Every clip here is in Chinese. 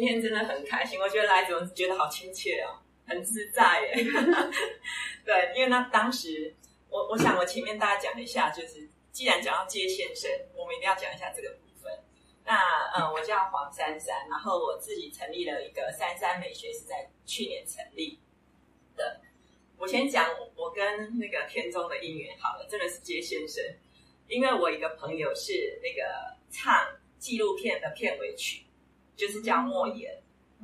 实今天真的很开心，我觉得来怎么觉得好亲切哦，很自在耶。对，因为那当时我我想我前面大家讲一下，就是既然讲到接线生，我们一定要讲一下这个部分。那嗯，我叫黄珊珊，然后我自己成立了一个珊珊美学，是在去年成立的。我先讲我跟那个田中的姻缘好了，真的是接线生，因为我一个朋友是那个唱纪录片的片尾曲，就是叫莫言，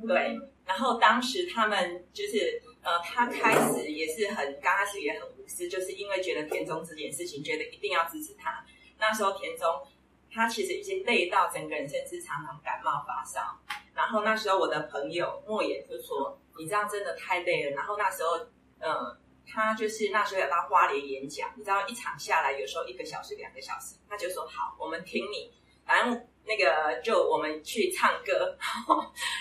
对。然后当时他们就是呃，他开始也是很刚开始也很无私，就是因为觉得田中这件事情，觉得一定要支持他。那时候田中他其实已经累到整个人甚至常常感冒发烧。然后那时候我的朋友莫言就说：“你这样真的太累了。”然后那时候。嗯，他就是那时候有到花莲演讲，你知道一场下来有时候一个小时、两个小时，他就说好，我们听你，反正那个就我们去唱歌，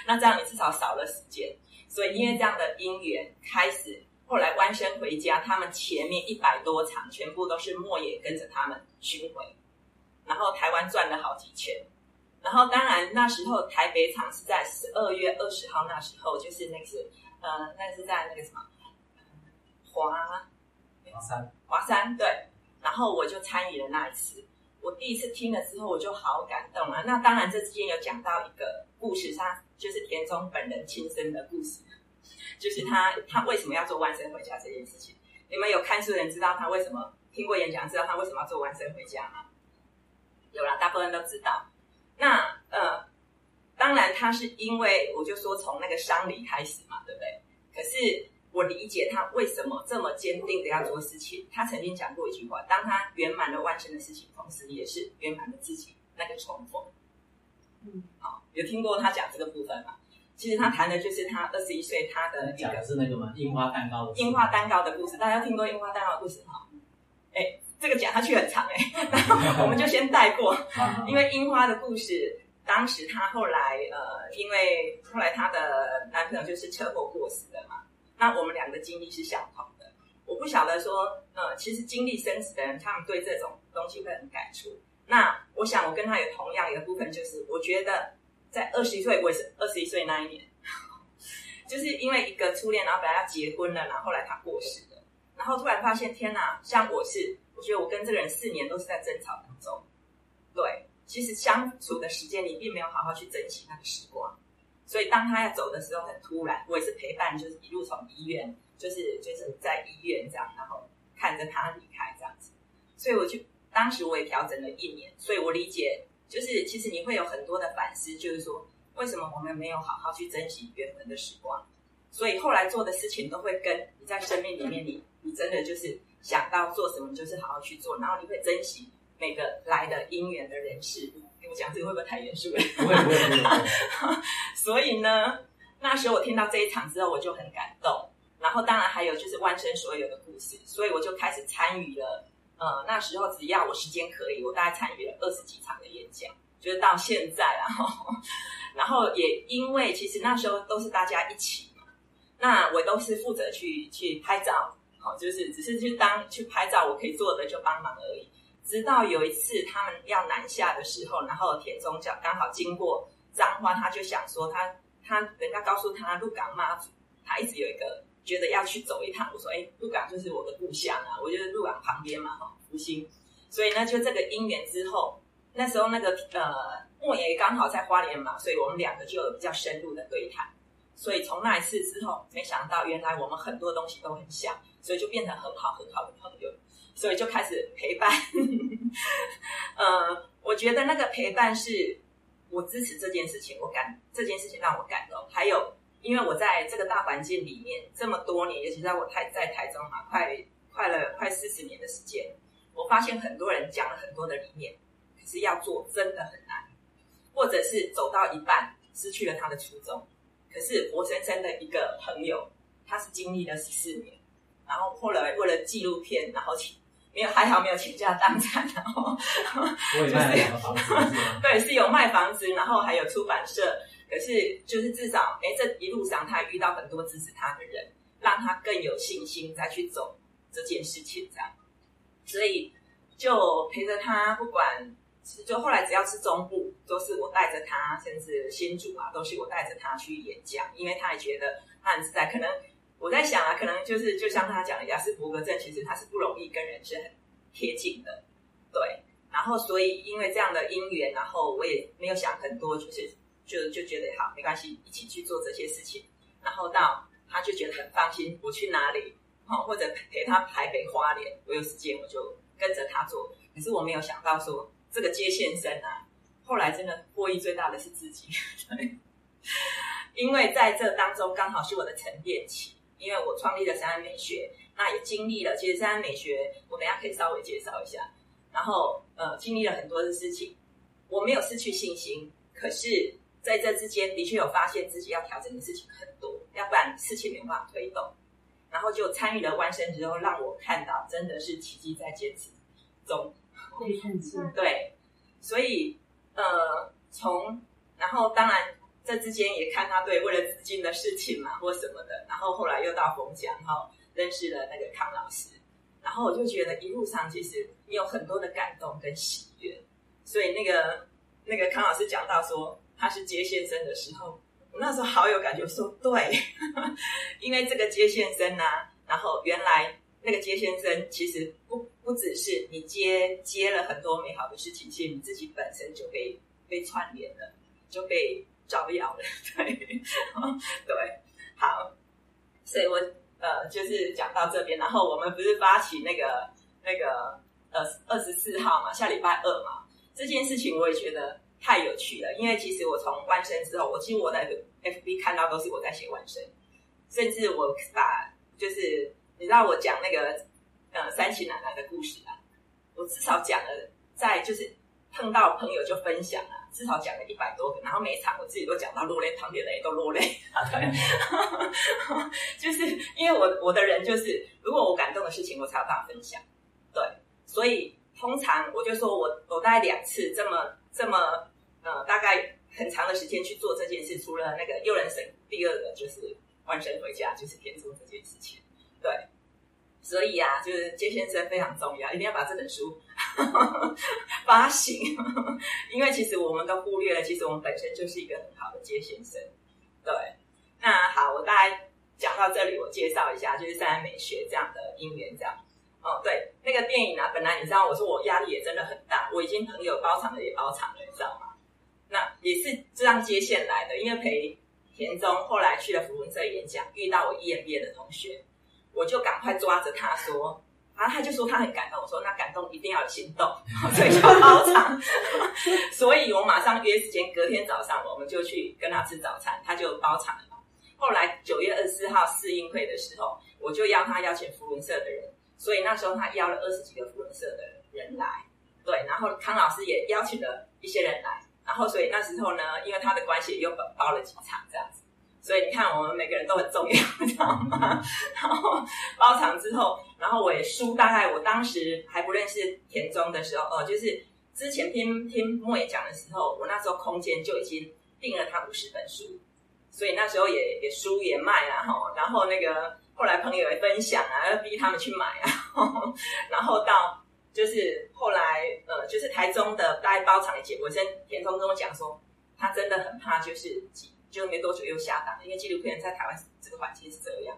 那这样你至少少了时间。所以因为这样的因缘开始，后来弯身回家，他们前面一百多场全部都是莫言跟着他们巡回，然后台湾转了好几圈，然后当然那时候台北场是在十二月二十号，那时候就是那次呃，那是在那个什么。华华山，华山对，然后我就参与了那一次。我第一次听了之后，我就好感动啊。那当然，这之间有讲到一个故事，他就是田中本人亲身的故事，就是他他为什么要做弯身回家这件事情。你们有看书人知道他为什么听过演讲，知道他为什么要做弯身回家吗？有啦，大部分人都知道。那呃，当然他是因为我就说从那个丧礼开始嘛，对不对？可是。我理解他为什么这么坚定的要做事情。他曾经讲过一句话：当他圆满了万生的事情，同时也是圆满了自己那个重逢。嗯，好，有听过他讲这个部分吗？其实他谈的就是他二十一岁，他的讲的是那个吗？樱花蛋糕的樱花蛋糕的故事。大家听过樱花蛋糕的故事哈？哎，这个讲下去很长哎，然后我们就先带过。因为樱花的故事，当时她后来呃，因为后来她的男朋友就是车祸过世的嘛。那我们两个经历是相同的，我不晓得说，呃，其实经历生死的人，他们对这种东西会很感触。那我想，我跟他有同样一个部分，就是我觉得在二十一岁，我也是二十一岁那一年，就是因为一个初恋，然后本来要结婚了，然后后来他过世了，然后突然发现，天哪！像我是，我觉得我跟这个人四年都是在争吵当中，对，其实相处的时间你并没有好好去珍惜那个时光。所以当他要走的时候很突然，我也是陪伴，就是一路从医院，就是就是在医院这样，然后看着他离开这样子。所以我就当时我也调整了一年，所以我理解，就是其实你会有很多的反思，就是说为什么我们没有好好去珍惜缘分的时光？所以后来做的事情都会跟你在生命里面你，你真的就是想到做什么就是好好去做，然后你会珍惜每个来的姻缘的人事物。我讲这个会不会太严肃了？不会不会不会。所以呢，那时候我听到这一场之后，我就很感动。然后当然还有就是万生所有的故事，所以我就开始参与了。呃，那时候只要我时间可以，我大概参与了二十几场的演讲，就是到现在。然后，然后也因为其实那时候都是大家一起嘛，那我都是负责去去拍照，好，就是只是去当去拍照，我可以做的就帮忙而已。直到有一次他们要南下的时候，然后田中角刚好经过彰化，他就想说他他人家告诉他鹿港妈祖，他一直有一个觉得要去走一趟。我说哎，鹿港就是我的故乡啊，我就是鹿港旁边嘛哈，福兴。所以呢，就这个因缘之后，那时候那个呃莫言刚好在花莲嘛，所以我们两个就有比较深入的对谈。所以从那一次之后，没想到原来我们很多东西都很像，所以就变成很好很好的朋友。所以就开始陪伴，呃，我觉得那个陪伴是我支持这件事情，我感这件事情让我感动。还有，因为我在这个大环境里面这么多年，尤其在我台在台中嘛，快快了快四十年的时间，我发现很多人讲了很多的理念，可是要做真的很难，或者是走到一半失去了他的初衷。可是活生生的一个朋友，他是经历了十四年，然后后来为了纪录片，然后请。没有，还好没有倾家荡产，然后就是对，是有卖房子，然后还有出版社，可是就是至少，哎，这一路上他遇到很多支持他的人，让他更有信心再去走这件事情，这样，所以就陪着他，不管就后来只要是中部，都是我带着他，甚至新竹啊，都是我带着他去演讲，因为他也觉得他很自在。可能我在想啊，可能就是就像他讲的，亚斯伯格症其实他是不容易跟人是很贴近的，对。然后所以因为这样的因缘，然后我也没有想很多，就是就就觉得好没关系，一起去做这些事情。然后到他就觉得很放心，我去哪里，好或者陪他台北花莲，我有时间我就跟着他做。可是我没有想到说。这个接线生啊，后来真的获益最大的是自己，因为在这当中刚好是我的沉淀期，因为我创立了三安美学，那也经历了，其实三安美学我等下可以稍微介绍一下，然后呃经历了很多的事情，我没有失去信心，可是在这之间的确有发现自己要调整的事情很多，要不然事情没办法推动，然后就参与了弯身之后，让我看到真的是奇迹在坚持中。对，所以呃，从然后当然这之间也看他对为了资金的事情嘛，或什么的，然后后来又到逢甲，然后认识了那个康老师，然后我就觉得一路上其实你有很多的感动跟喜悦，所以那个那个康老师讲到说他是接线生的时候，我那时候好有感觉，说对，因为这个接线生啊，然后原来。那个接线生其实不不只是你接接了很多美好的事情，其实你自己本身就被被串联了，就被照耀了，对，对，好，所以我呃就是讲到这边，然后我们不是发起那个那个呃二十四号嘛，下礼拜二嘛，这件事情我也觉得太有趣了，因为其实我从弯身之后，我其实我的 FB 看到都是我在写弯身，甚至我把就是。你知道我讲那个呃三七奶奶的故事啊？我至少讲了，在就是碰到朋友就分享啊，至少讲了一百多个，然后每一场我自己都讲到落泪，旁边的人也都落泪啊。对，就是因为我我的人就是，如果我感动的事情，我才有办法分享。对，所以通常我就说我我大概两次这么这么呃大概很长的时间去做这件事，除了那个诱人神，第二个就是万神回家，就是天做这件事情。对，所以啊，就是接先生非常重要，一定要把这本书 发行，因为其实我们都忽略了，其实我们本身就是一个很好的接线生。对，那好，我大概讲到这里，我介绍一下，就是三美学这样的因缘，这样。哦，对，那个电影啊，本来你知道，我说我压力也真的很大，我已经朋友包场了，也包场了，你知道吗？那也是这样接线来的，因为陪田中后来去了扶轮社演讲，遇到我 EMBA 的同学。我就赶快抓着他说，然后他就说他很感动。我说那感动一定要有行动，所以就包场。所以我马上约时间，隔天早上我们就去跟他吃早餐，他就包场了。后来九月二十四号试映会的时候，我就邀他邀请福伦社的人，所以那时候他邀了二十几个福伦社的人来，对，然后康老师也邀请了一些人来，然后所以那时候呢，因为他的关系，又包了几场这样子。所以你看，我们每个人都很重要，知道吗？然后包场之后，然后我也书，大概我当时还不认识田中的时候，哦，就是之前听听莫言讲的时候，我那时候空间就已经订了他五十本书，所以那时候也也书也卖了，哈，然后那个后来朋友也分享啊，要逼他们去买啊，然后到就是后来呃，就是台中的大概包场的结果，先田中跟我讲说，他真的很怕，就是。就没多久又下档，因为纪录片在台湾这个环境是这样。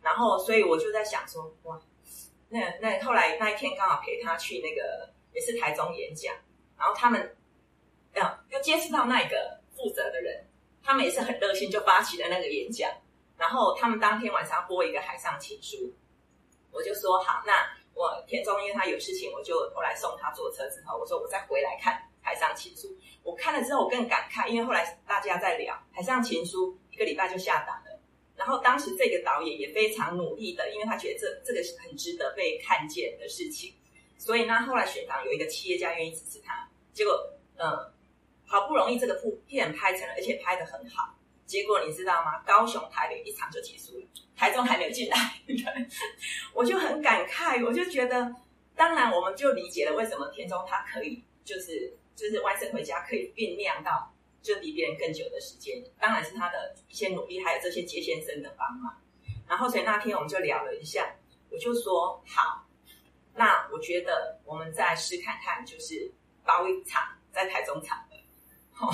然后，所以我就在想说，哇，那那后来那一天刚好陪他去那个也是台中演讲，然后他们，啊，又接触到那个负责的人，他们也是很热心，就发起了那个演讲。然后他们当天晚上播一个海上情书，我就说好，那我田中因为他有事情，我就后来送他坐车之后，我说我再回来看海上情书。我看了之后，我更感慨，因为后来大家在聊《海上情书》，一个礼拜就下档了。然后当时这个导演也非常努力的，因为他觉得这这个是很值得被看见的事情，所以呢，后来选档有一个企业家愿意支持他。结果，嗯，好不容易这个部片拍成了，而且拍得很好。结果你知道吗？高雄、台北一场就结束了，台中还没有进来。我就很感慨，我就觉得，当然我们就理解了为什么田中他可以就是。就是外甥回家可以酝酿到就比别人更久的时间，当然是他的一些努力，还有这些杰先生的帮忙。然后所以那天我们就聊了一下，我就说好，那我觉得我们再试看看，就是包一场在台中场的，哦，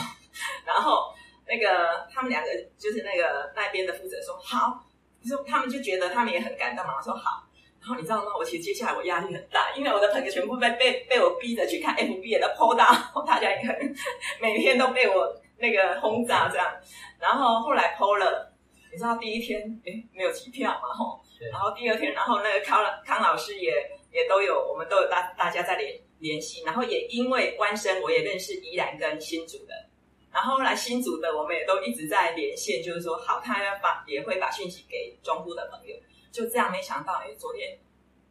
然后那个他们两个就是那个那边的负责说好，说他们就觉得他们也很感动嘛，说好。然后你知道吗？我其实接下来我压力很大，因为我的朋友全部被被被我逼着去看 FB 的 PO 到，大家也每天都被我那个轰炸这样。然后后来 PO 了，你知道第一天诶没有机票嘛吼，然后第二天，然后那个康康老师也也都有，我们都有大大家在联联系，然后也因为关生，我也认识宜兰跟新竹的，然后后来新竹的我们也都一直在连线，就是说好，他要把也会把讯息给中部的朋友。就这样，没想到，因为，昨天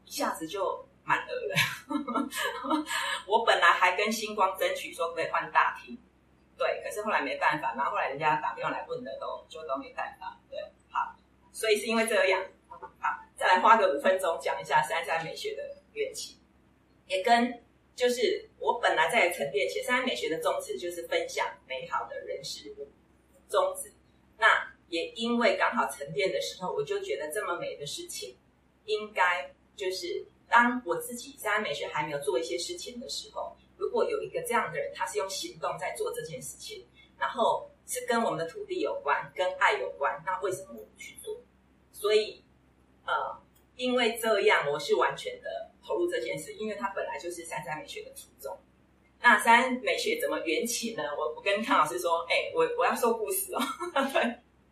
一下子就满额了。我本来还跟星光争取说可以换大厅，对，可是后来没办法，然后后来人家打电话来问的都就都没办法，对，好，所以是因为这样，好，再来花个五分钟讲一下三三美学的缘起，也跟就是我本来在沉淀，其实三三美学的宗旨就是分享美好的人事物，宗旨，也因为刚好沉淀的时候，我就觉得这么美的事情，应该就是当我自己三美学还没有做一些事情的时候，如果有一个这样的人，他是用行动在做这件事情，然后是跟我们的土地有关，跟爱有关，那为什么我不去做？所以，呃，因为这样，我是完全的投入这件事，因为它本来就是三三美学的初衷。那三三美学怎么缘起呢？我我跟康老师说，哎、我我要说故事哦。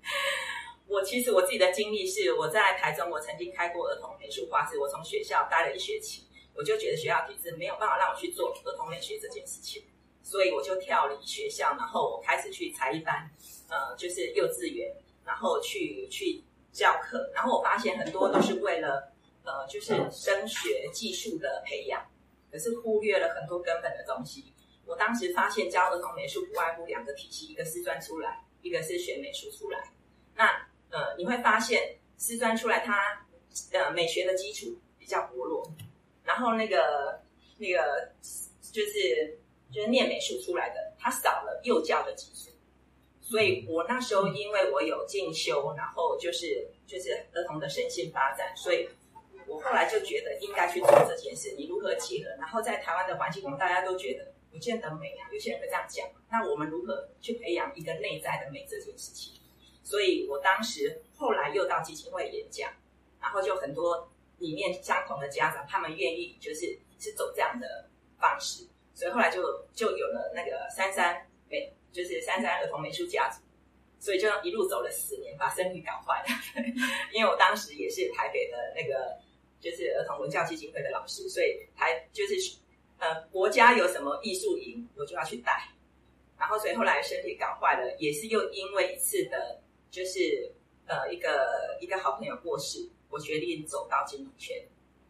我其实我自己的经历是，我在台中，我曾经开过儿童美术画室，我从学校待了一学期，我就觉得学校体制没有办法让我去做儿童美学这件事情，所以我就跳离学校，然后我开始去才艺班，呃，就是幼稚园，然后去去教课，然后我发现很多都是为了呃，就是升学技术的培养，可是忽略了很多根本的东西。我当时发现教儿童美术不外乎两个体系，一个是专出来。一个是学美术出来，那呃你会发现师专出来他呃美学的基础比较薄弱，然后那个那个就是就是念美术出来的，他少了幼教的基础，所以我那时候因为我有进修，然后就是就是儿童的身心发展，所以我后来就觉得应该去做这件事。你如何结合？然后在台湾的环境，我们大家都觉得。不见得美啊，有些人会这样讲。那我们如何去培养一个内在的美这件事情？所以我当时后来又到基金会演讲，然后就很多理念相同的家长，他们愿意就是是走这样的方式，所以后来就就有了那个三三美，就是三三儿童美术家族，所以就一路走了四年，把声誉搞坏了。因为我当时也是台北的那个就是儿童文教基金会的老师，所以台就是。呃，国家有什么艺术营，我就要去带。然后，所以后来身体搞坏了，也是又因为一次的，就是呃，一个一个好朋友过世，我决定走到金融圈。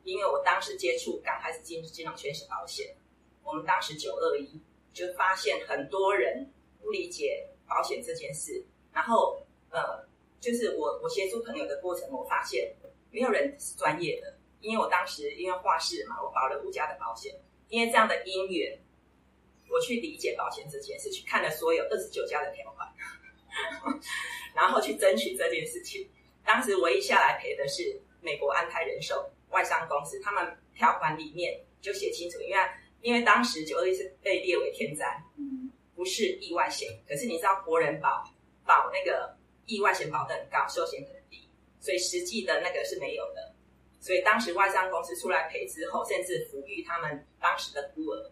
因为我当时接触刚开始进入金融圈是保险，我们当时九二一就发现很多人不理解保险这件事。然后呃，就是我我协助朋友的过程，我发现没有人是专业的。因为我当时因为画室嘛，我保了五家的保险。因为这样的因缘，我去理解保险这件事，去看了所有二十九家的条款，然后去争取这件事情。当时唯一下来赔的是美国安泰人寿外商公司，他们条款里面就写清楚，因为因为当时九二一是被列为天灾，不是意外险。可是你知道国人保保那个意外险保的很高，寿险很低，所以实际的那个是没有的。所以当时外商公司出来赔之后，甚至抚育他们当时的孤儿，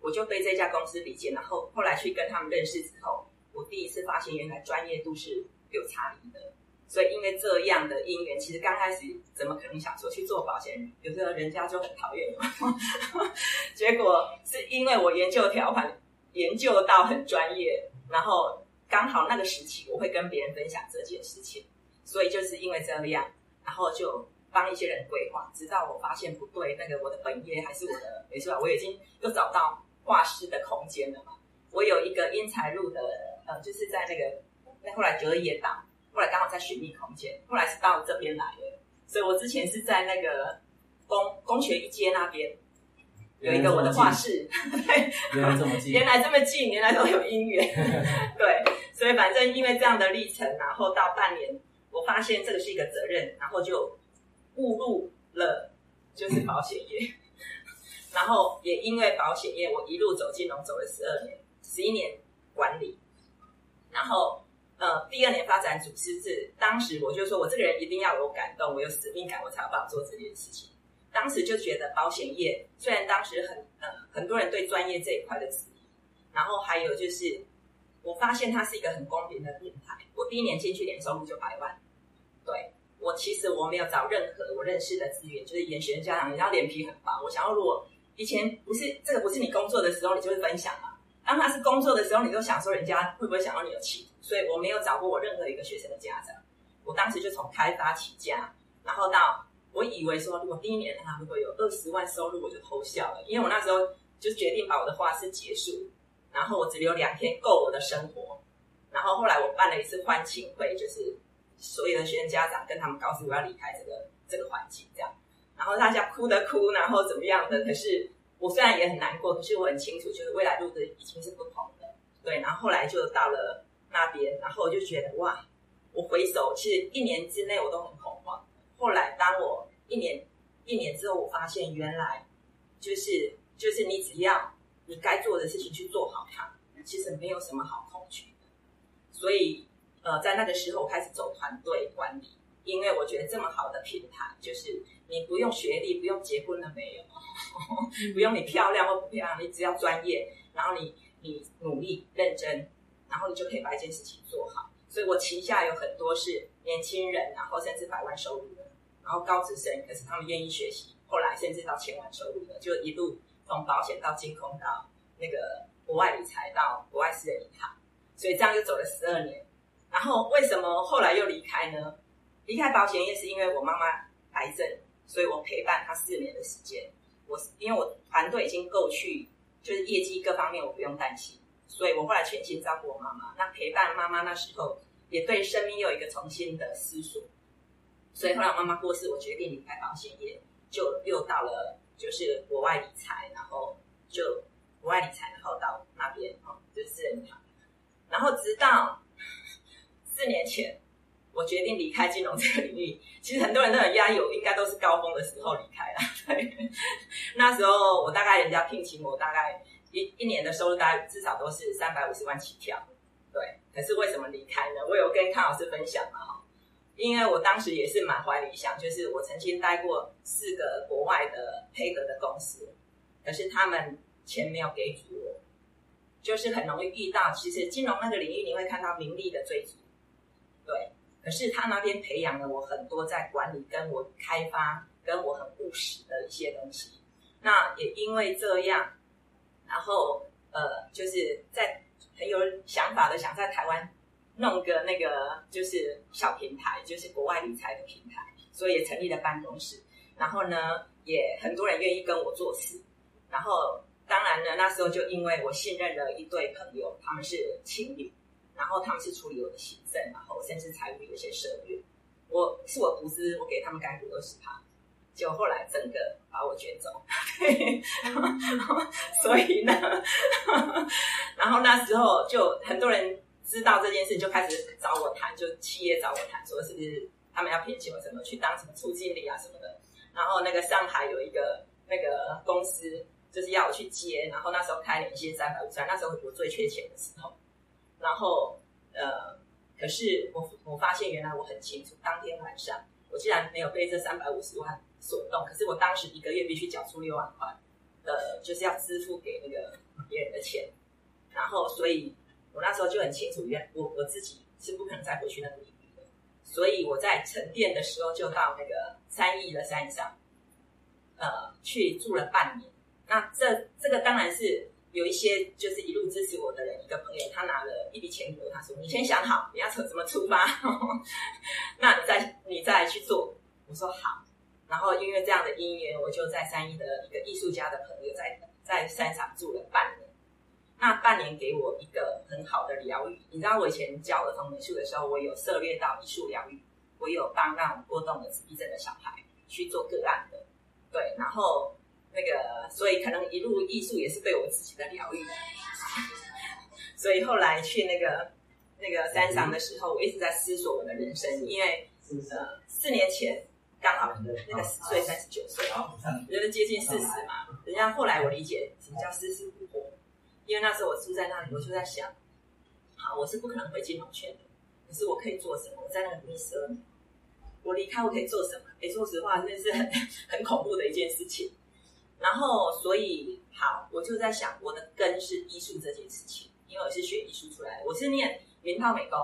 我就被这家公司理解。然后后来去跟他们认识之后，我第一次发现原来专业度是有差异的。所以因为这样的因缘，其实刚开始怎么可能想说去做保险？有时候人家就很讨厌我。结果是因为我研究条款，研究到很专业，然后刚好那个时期我会跟别人分享这件事情，所以就是因为这样，然后就。帮一些人规划，直到我发现不对，那个我的本业还是我的，没错，我已经又找到画师的空间了嘛。我有一个因材路的，呃，就是在那个，那后来九二一到，后来刚好在寻觅空间，后来是到这边来的。所以我之前是在那个公公学一街那边有一个我的画室，对，原来这么近，原来这么近，原来都有姻缘，对，所以反正因为这样的历程，然后到半年，我发现这个是一个责任，然后就。误入了就是保险业，然后也因为保险业，我一路走金融走了十二年，十一年管理，然后呃第二年发展主师制，当时我就说我这个人一定要有感动，我有使命感，我才有办法做这件事情。当时就觉得保险业虽然当时很呃很多人对专业这一块的质疑，然后还有就是我发现它是一个很公平的平台。我第一年进去年收入就百万，对。我其实我没有找任何我认识的资源，就是研学家长，你要脸皮很薄。我想要，如果以前不是这个不是你工作的时候，你就会分享。当他是工作的时候，你都想说人家会不会想到你有企图，所以我没有找过我任何一个学生的家长。我当时就从开发起家，然后到我以为说，如果第一年他如果有二十万收入，我就偷笑了，因为我那时候就决定把我的画室结束，然后我只留两天够我的生活。然后后来我办了一次欢庆会，就是。所有的学生家长跟他们告诉我要离开这个这个环境，这样，然后大家哭的哭，然后怎么样的？可是我虽然也很难过，可是我很清楚，就是未来路的已经是不同的。对，然后后来就到了那边，然后我就觉得哇，我回首其实一年之内我都很恐慌。后来当我一年一年之后，我发现原来就是就是你只要你该做的事情去做好它，其实没有什么好恐惧的。所以。呃，在那个时候我开始走团队管理，因为我觉得这么好的平台，就是你不用学历，不用结婚了没有，不用你漂亮或不漂亮，你只要专业，然后你你努力认真，然后你就可以把一件事情做好。所以我旗下有很多是年轻人，然后甚至百万收入的，然后高职生，可是他们愿意学习，后来甚至到千万收入的，就一路从保险到金控到那个国外理财到国外私人银行，所以这样就走了十二年。然后为什么后来又离开呢？离开保险业是因为我妈妈癌症，所以我陪伴她四年的时间。我因为我团队已经够去，就是业绩各方面我不用担心，所以我后来全心照顾我妈妈。那陪伴妈妈那时候，也对生命又有一个重新的思索。所以后来我妈妈过世，我决定离开保险业，就又到了就是国外理财，然后就国外理财，然后到那边哦，就是私人银行，然后直到。四年前，我决定离开金融这个领域。其实很多人都很压抑，我应该都是高峰的时候离开了。对，那时候我大概人家聘请我，大概一一年的收入大概至少都是三百五十万起跳。对，可是为什么离开呢？我有跟康老师分享嘛，因为我当时也是满怀理想，就是我曾经待过四个国外的配合的公司，可是他们钱没有给足我，就是很容易遇到。其实金融那个领域，你会看到名利的追逐。对，可是他那边培养了我很多在管理、跟我开发、跟我很务实的一些东西。那也因为这样，然后呃，就是在很有想法的想在台湾弄个那个就是小平台，就是国外理财的平台，所以也成立了办公室。然后呢，也很多人愿意跟我做事。然后当然呢，那时候就因为我信任了一对朋友，他们是情侣。然后他们是处理我的行政，然后甚至财务有些涉略。我是我独资，我给他们干股二十趴，结果后来整个把我卷走。对，所以呢，然后那时候就很多人知道这件事，就开始找我谈，就企业找我谈，说是不是他们要聘请我什么去当什么处经理啊什么的。然后那个上海有一个那个公司，就是要我去接，然后那时候开了一些三百五十万，那时候我最缺钱的时候。然后，呃，可是我我发现原来我很清楚，当天晚上我竟然没有被这三百五十万所动，可是我当时一个月必须缴出六万块，呃，就是要支付给那个别人的钱。然后，所以我那时候就很清楚，原我我自己是不可能再回去那个领域的。所以我在沉淀的时候，就到那个三义的山上，呃，去住了半年。那这这个当然是。有一些就是一路支持我的人，一个朋友，他拿了一笔钱给我，他说：“你先想好你要从怎么出发，那你再你再去做。”我说好。然后因为这样的因缘，我就在三一的一个艺术家的朋友在在山上住了半年。那半年给我一个很好的疗愈。你知道我以前教儿童美术的时候，我有涉猎到艺术疗愈，我有帮那种过动的自闭症的小孩去做个案的，对，然后。那个，所以可能一路艺术也是对我自己的疗愈。所以后来去那个那个山上的时候，我一直在思索我的人生，因为呃四年前刚好那个十岁三十九岁哦，觉得接近四十嘛。人家后来我理解什么叫四十不惑，因为那时候我住在那里，我就在想，好，我是不可能回金融圈的，可是我可以做什么？我在那里迷失了，我离开我可以做什么？哎，说实话，那是很 很恐怖的一件事情。然后，所以好，我就在想，我的根是艺术这件事情，因为我是学艺术出来的，我是念原套美工，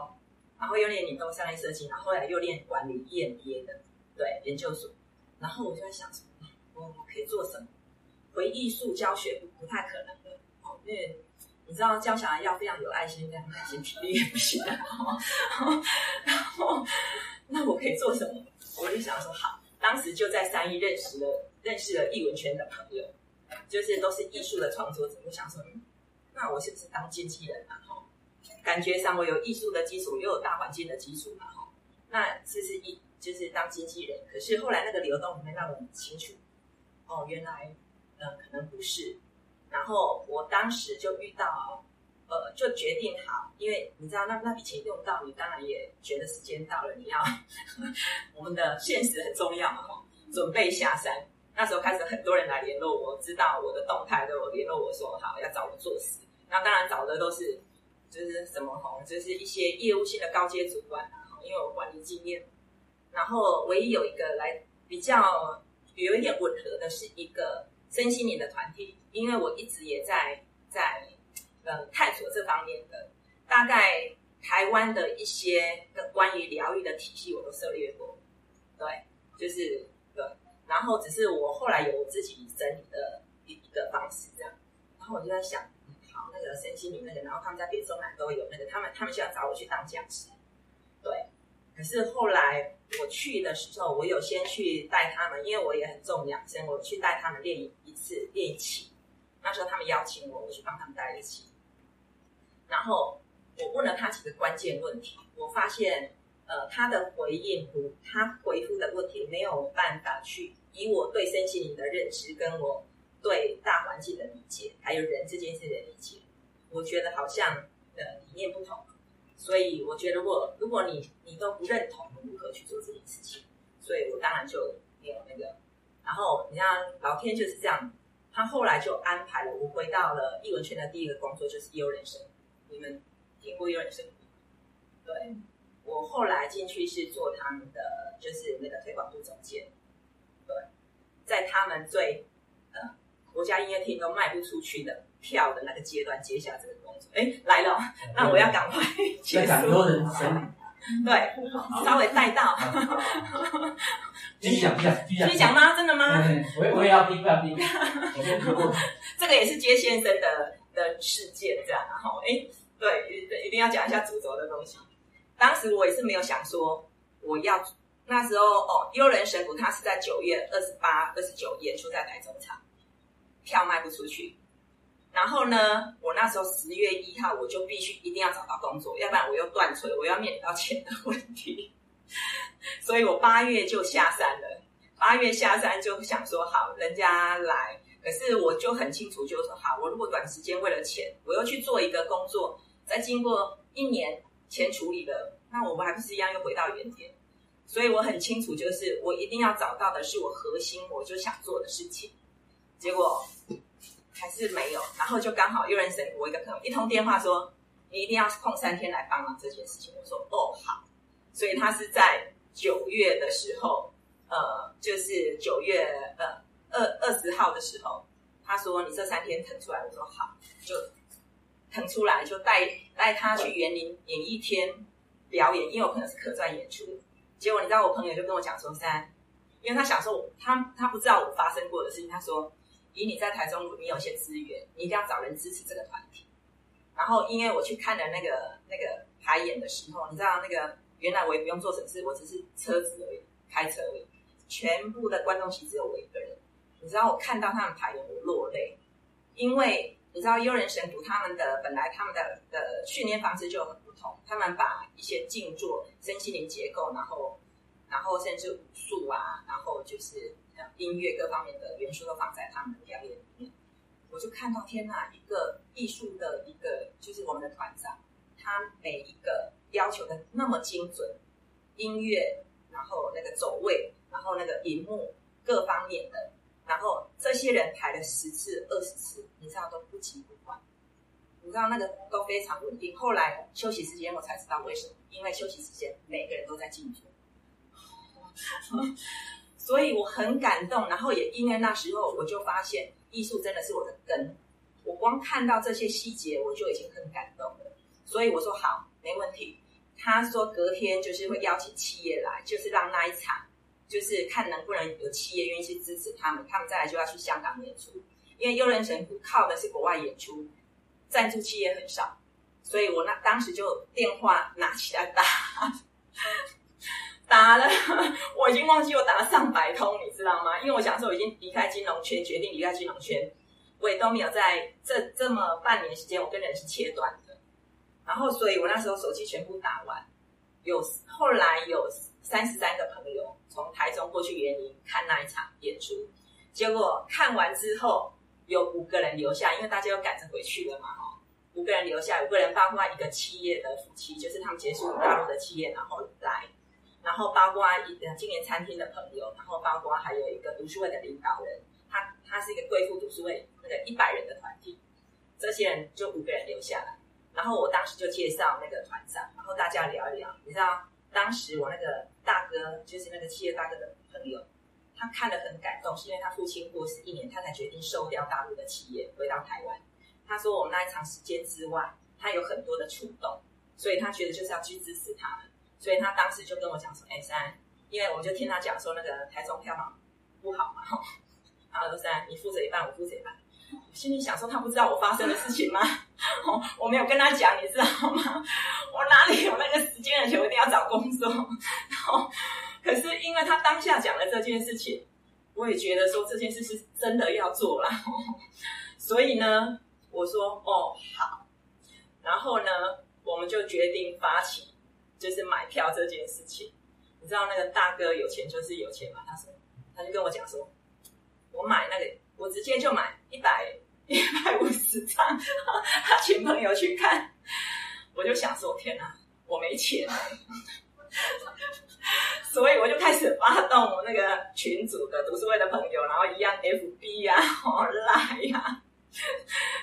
然后又念理工商业设计，然后后来又练管理 EMBA 的。对，研究所，然后我就在想什么，我我可以做什么？回艺术教学不不太可能的，因为你知道教小孩要非常有爱心，非常耐心，体力也不行。然后，然后，那我可以做什么？我就想说，好，当时就在三一认识了认识了艺文圈的朋友，就是都是艺术的创作者。我想说，那我是不是当经纪人啊？哈，感觉上我有艺术的基础，又有大环境的基础嘛，哈，那这是一。就是当经纪人，可是后来那个流动里面让我很清楚，哦，原来，呃，可能不是。然后我当时就遇到，呃，就决定好，因为你知道那那笔钱用到，你当然也觉得时间到了，你要 我们的现实很重要嘛，准备下山。那时候开始很多人来联络我，知道我的动态，都有联络我说好要找我做事。那当然找的都是就是什么红，就是一些业务性的高阶主管啊，因为我管理经验。然后唯一有一个来比较有一点吻合的是一个身心灵的团体，因为我一直也在在呃探索这方面的，大概台湾的一些关于疗愈的体系我都涉猎过，对，就是，然后只是我后来有我自己整理的一一个方式这样，然后我就在想，好，那个身心灵那个，然后他们在别中南都有那个，他们他们想找我去当讲师，对。可是后来我去的时候，我有先去带他们，因为我也很重养生，我去带他们练一次练气。那时候他们邀请我，我去帮他们带一期。然后我问了他几个关键问题，我发现，呃，他的回应，他回复的问题没有办法去以我对身心灵的认知，跟我对大环境的理解，还有人这件事的理解，我觉得好像呃理念不同。所以我觉得，如果如果你你都不认同如何去做这件事情，所以我当然就没有那个。然后你看，老天就是这样，他后来就安排了我回到了艺文圈的第一个工作，就是优人生。你们听过优人生吗？对，我后来进去是做他们的，就是那个推广部总监。对，在他们最呃国家音乐厅都卖不出去的票的那个阶段，接下这个工作。哎，来了，那我要赶快结束。对，稍微带到。继续讲，继续继续讲吗？真的吗？我我也要听，要听。这个也是接先生的的事件，这样。然后，哎，对，一定要讲一下主轴的东西。当时我也是没有想说我要那时候哦，幽人神鼓他是在九月二十八、二十九演出在台中场，票卖不出去。然后呢，我那时候十月一号我就必须一定要找到工作，要不然我又断炊，我要面临到钱的问题。所以我八月就下山了。八月下山就想说好，人家来，可是我就很清楚，就说好，我如果短时间为了钱，我又去做一个工作，再经过一年前处理的，那我们还不是一样又回到原点？所以我很清楚，就是我一定要找到的是我核心，我就想做的事情。结果。还是没有，然后就刚好又人神我一个朋友一通电话说，你一定要空三天来帮忙这件事情。我说哦好，所以他是在九月的时候，呃，就是九月呃二二十号的时候，他说你这三天腾出来，我说好，就腾出来就带带他去园林演一天表演，因为我可能是可转演出。结果你知道我朋友就跟我讲说三，因为他想说他他不知道我发生过的事情，他说。以你在台中，你有些资源，你一定要找人支持这个团体。然后，因为我去看了那个那个排演的时候，你知道那个原来我也不用做什么事，我只是车子而已，开车而已，全部的观众席只有我一个人。你知道我看到他们排演，我落泪，因为你知道幽人神鼓他们的本来他们的的训练方式就很不同，他们把一些静坐、身心灵结构，然后然后甚至武术啊，然后就是。音乐各方面的元素都放在他们的表演里面，我就看到天呐，一个艺术的一个就是我们的团长，他每一个要求的那么精准，音乐，然后那个走位，然后那个荧幕各方面的，然后这些人排了十次、二十次，你知道都不急不缓，你知道那个都非常稳定。后来休息时间我才知道为什么，因为休息时间每个人都在进步，所以我很感动。然后也因为那时候我就发现艺术真的是我的根，我光看到这些细节我就已经很感动了。所以我说好，没问题。他说隔天就是会邀请企业来，就是让那一场，就是看能不能有企业愿意去支持他们，他们再来就要去香港演出。因为悠人神鼓靠的是国外演出，赞助企业很少，所以我那当时就电话拿起来打，打了，我已经忘记我打了上百通，你知道吗？因为我想说我已经离开金融圈，决定离开金融圈，我也都没有在这这么半年时间，我跟人是切断的。然后，所以我那时候手机全部打完，有后来有三十三个朋友从台中过去园林看那一场演出，结果看完之后有五个人留下，因为大家又赶着回去了嘛，哈，五个人留下，五个人包括一个企业的夫妻，就是他们结束大陆的企业然后来，然后包括一呃今年餐厅的朋友，然后包括还有一个读书会的领导人，他他是一个贵妇读书会那个一百人的团体，这些人就五个人留下来。然后我当时就介绍那个团长，然后大家聊一聊。你知道，当时我那个大哥，就是那个企业大哥的朋友，他看了很感动，是因为他父亲过世一年，他才决定收掉大陆的企业，回到台湾。他说，我们那一场时间之外，他有很多的触动，所以他觉得就是要去支持他们。所以他当时就跟我讲说：“哎，三，因为我就听他讲说那个台中票房不好嘛，然后说三，你负责一半，我负责一半。”心里想说，他不知道我发生的事情吗？我没有跟他讲，你知道吗？我哪里有那个时间，而且我一定要找工作。然后，可是因为他当下讲了这件事情，我也觉得说这件事是真的要做了。所以呢，我说哦好，然后呢，我们就决定发起就是买票这件事情。你知道那个大哥有钱就是有钱嘛？他说，他就跟我讲说，我买那个。我直接就买一百一百五十张，他请朋友去看，我就想说天哪，我没钱，所以我就开始发动我那个群组的读书会的朋友，然后一样 FB、啊、Line、啊，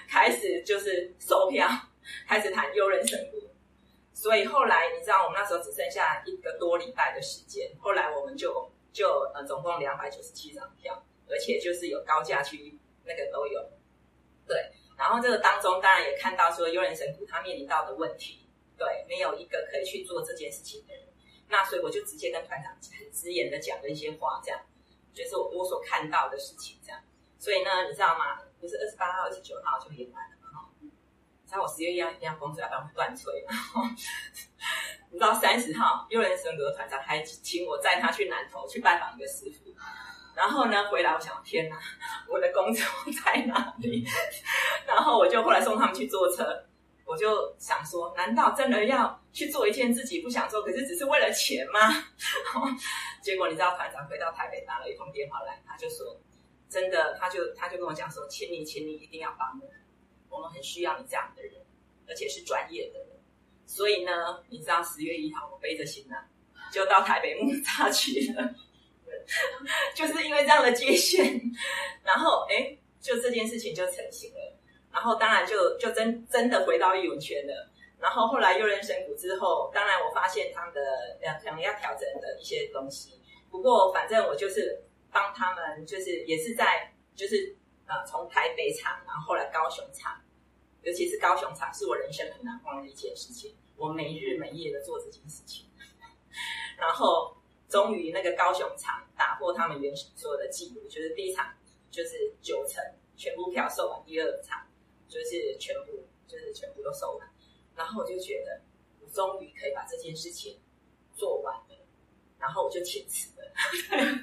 开始就是售票，开始谈优人神鼓。所以后来你知道，我们那时候只剩下一个多礼拜的时间，后来我们就就呃总共两百九十七张票。而且就是有高价区，那个都有，对。然后这个当中当然也看到说，悠人神谷他面临到的问题，对，没有一个可以去做这件事情的人。那所以我就直接跟团长很直言的讲了一些话，这样，就是我我所看到的事情，这样。所以呢，你知道吗？不是二十八号、二十九号就演完了嘛？哈，你知道我十月一号一定要工作，要不然会断炊。你知道三十号，悠人神谷的团长还请我载他去南投去拜访一个师傅。然后呢，回来我想，天哪，我的工作在哪里？然后我就后来送他们去坐车，我就想说，难道真的要去做一件自己不想做，可是只是为了钱吗？结果你知道，团长回到台北打了一通电话来，他就说，真的，他就他就跟我讲说，请你，请你一定要帮我，我们很需要你这样的人，而且是专业的人。所以呢，你知道十月一号我背着行囊就到台北木栅去了。就是因为这样的界限，然后哎，就这件事情就成型了。然后当然就就真真的回到艺文圈了。然后后来又人神鼓之后，当然我发现他们的要可能要调整的一些东西。不过反正我就是帮他们，就是也是在就是呃从台北场，然后后来高雄场，尤其是高雄场是我人生很难忘的一件事情。我没日没夜的做这件事情，然后。终于那个高雄场打破他们原始所有的记录，就是第一场就是九成全部票售完，第二场就是全部就是全部都售完，然后我就觉得我终于可以把这件事情做完了，然后我就请辞了，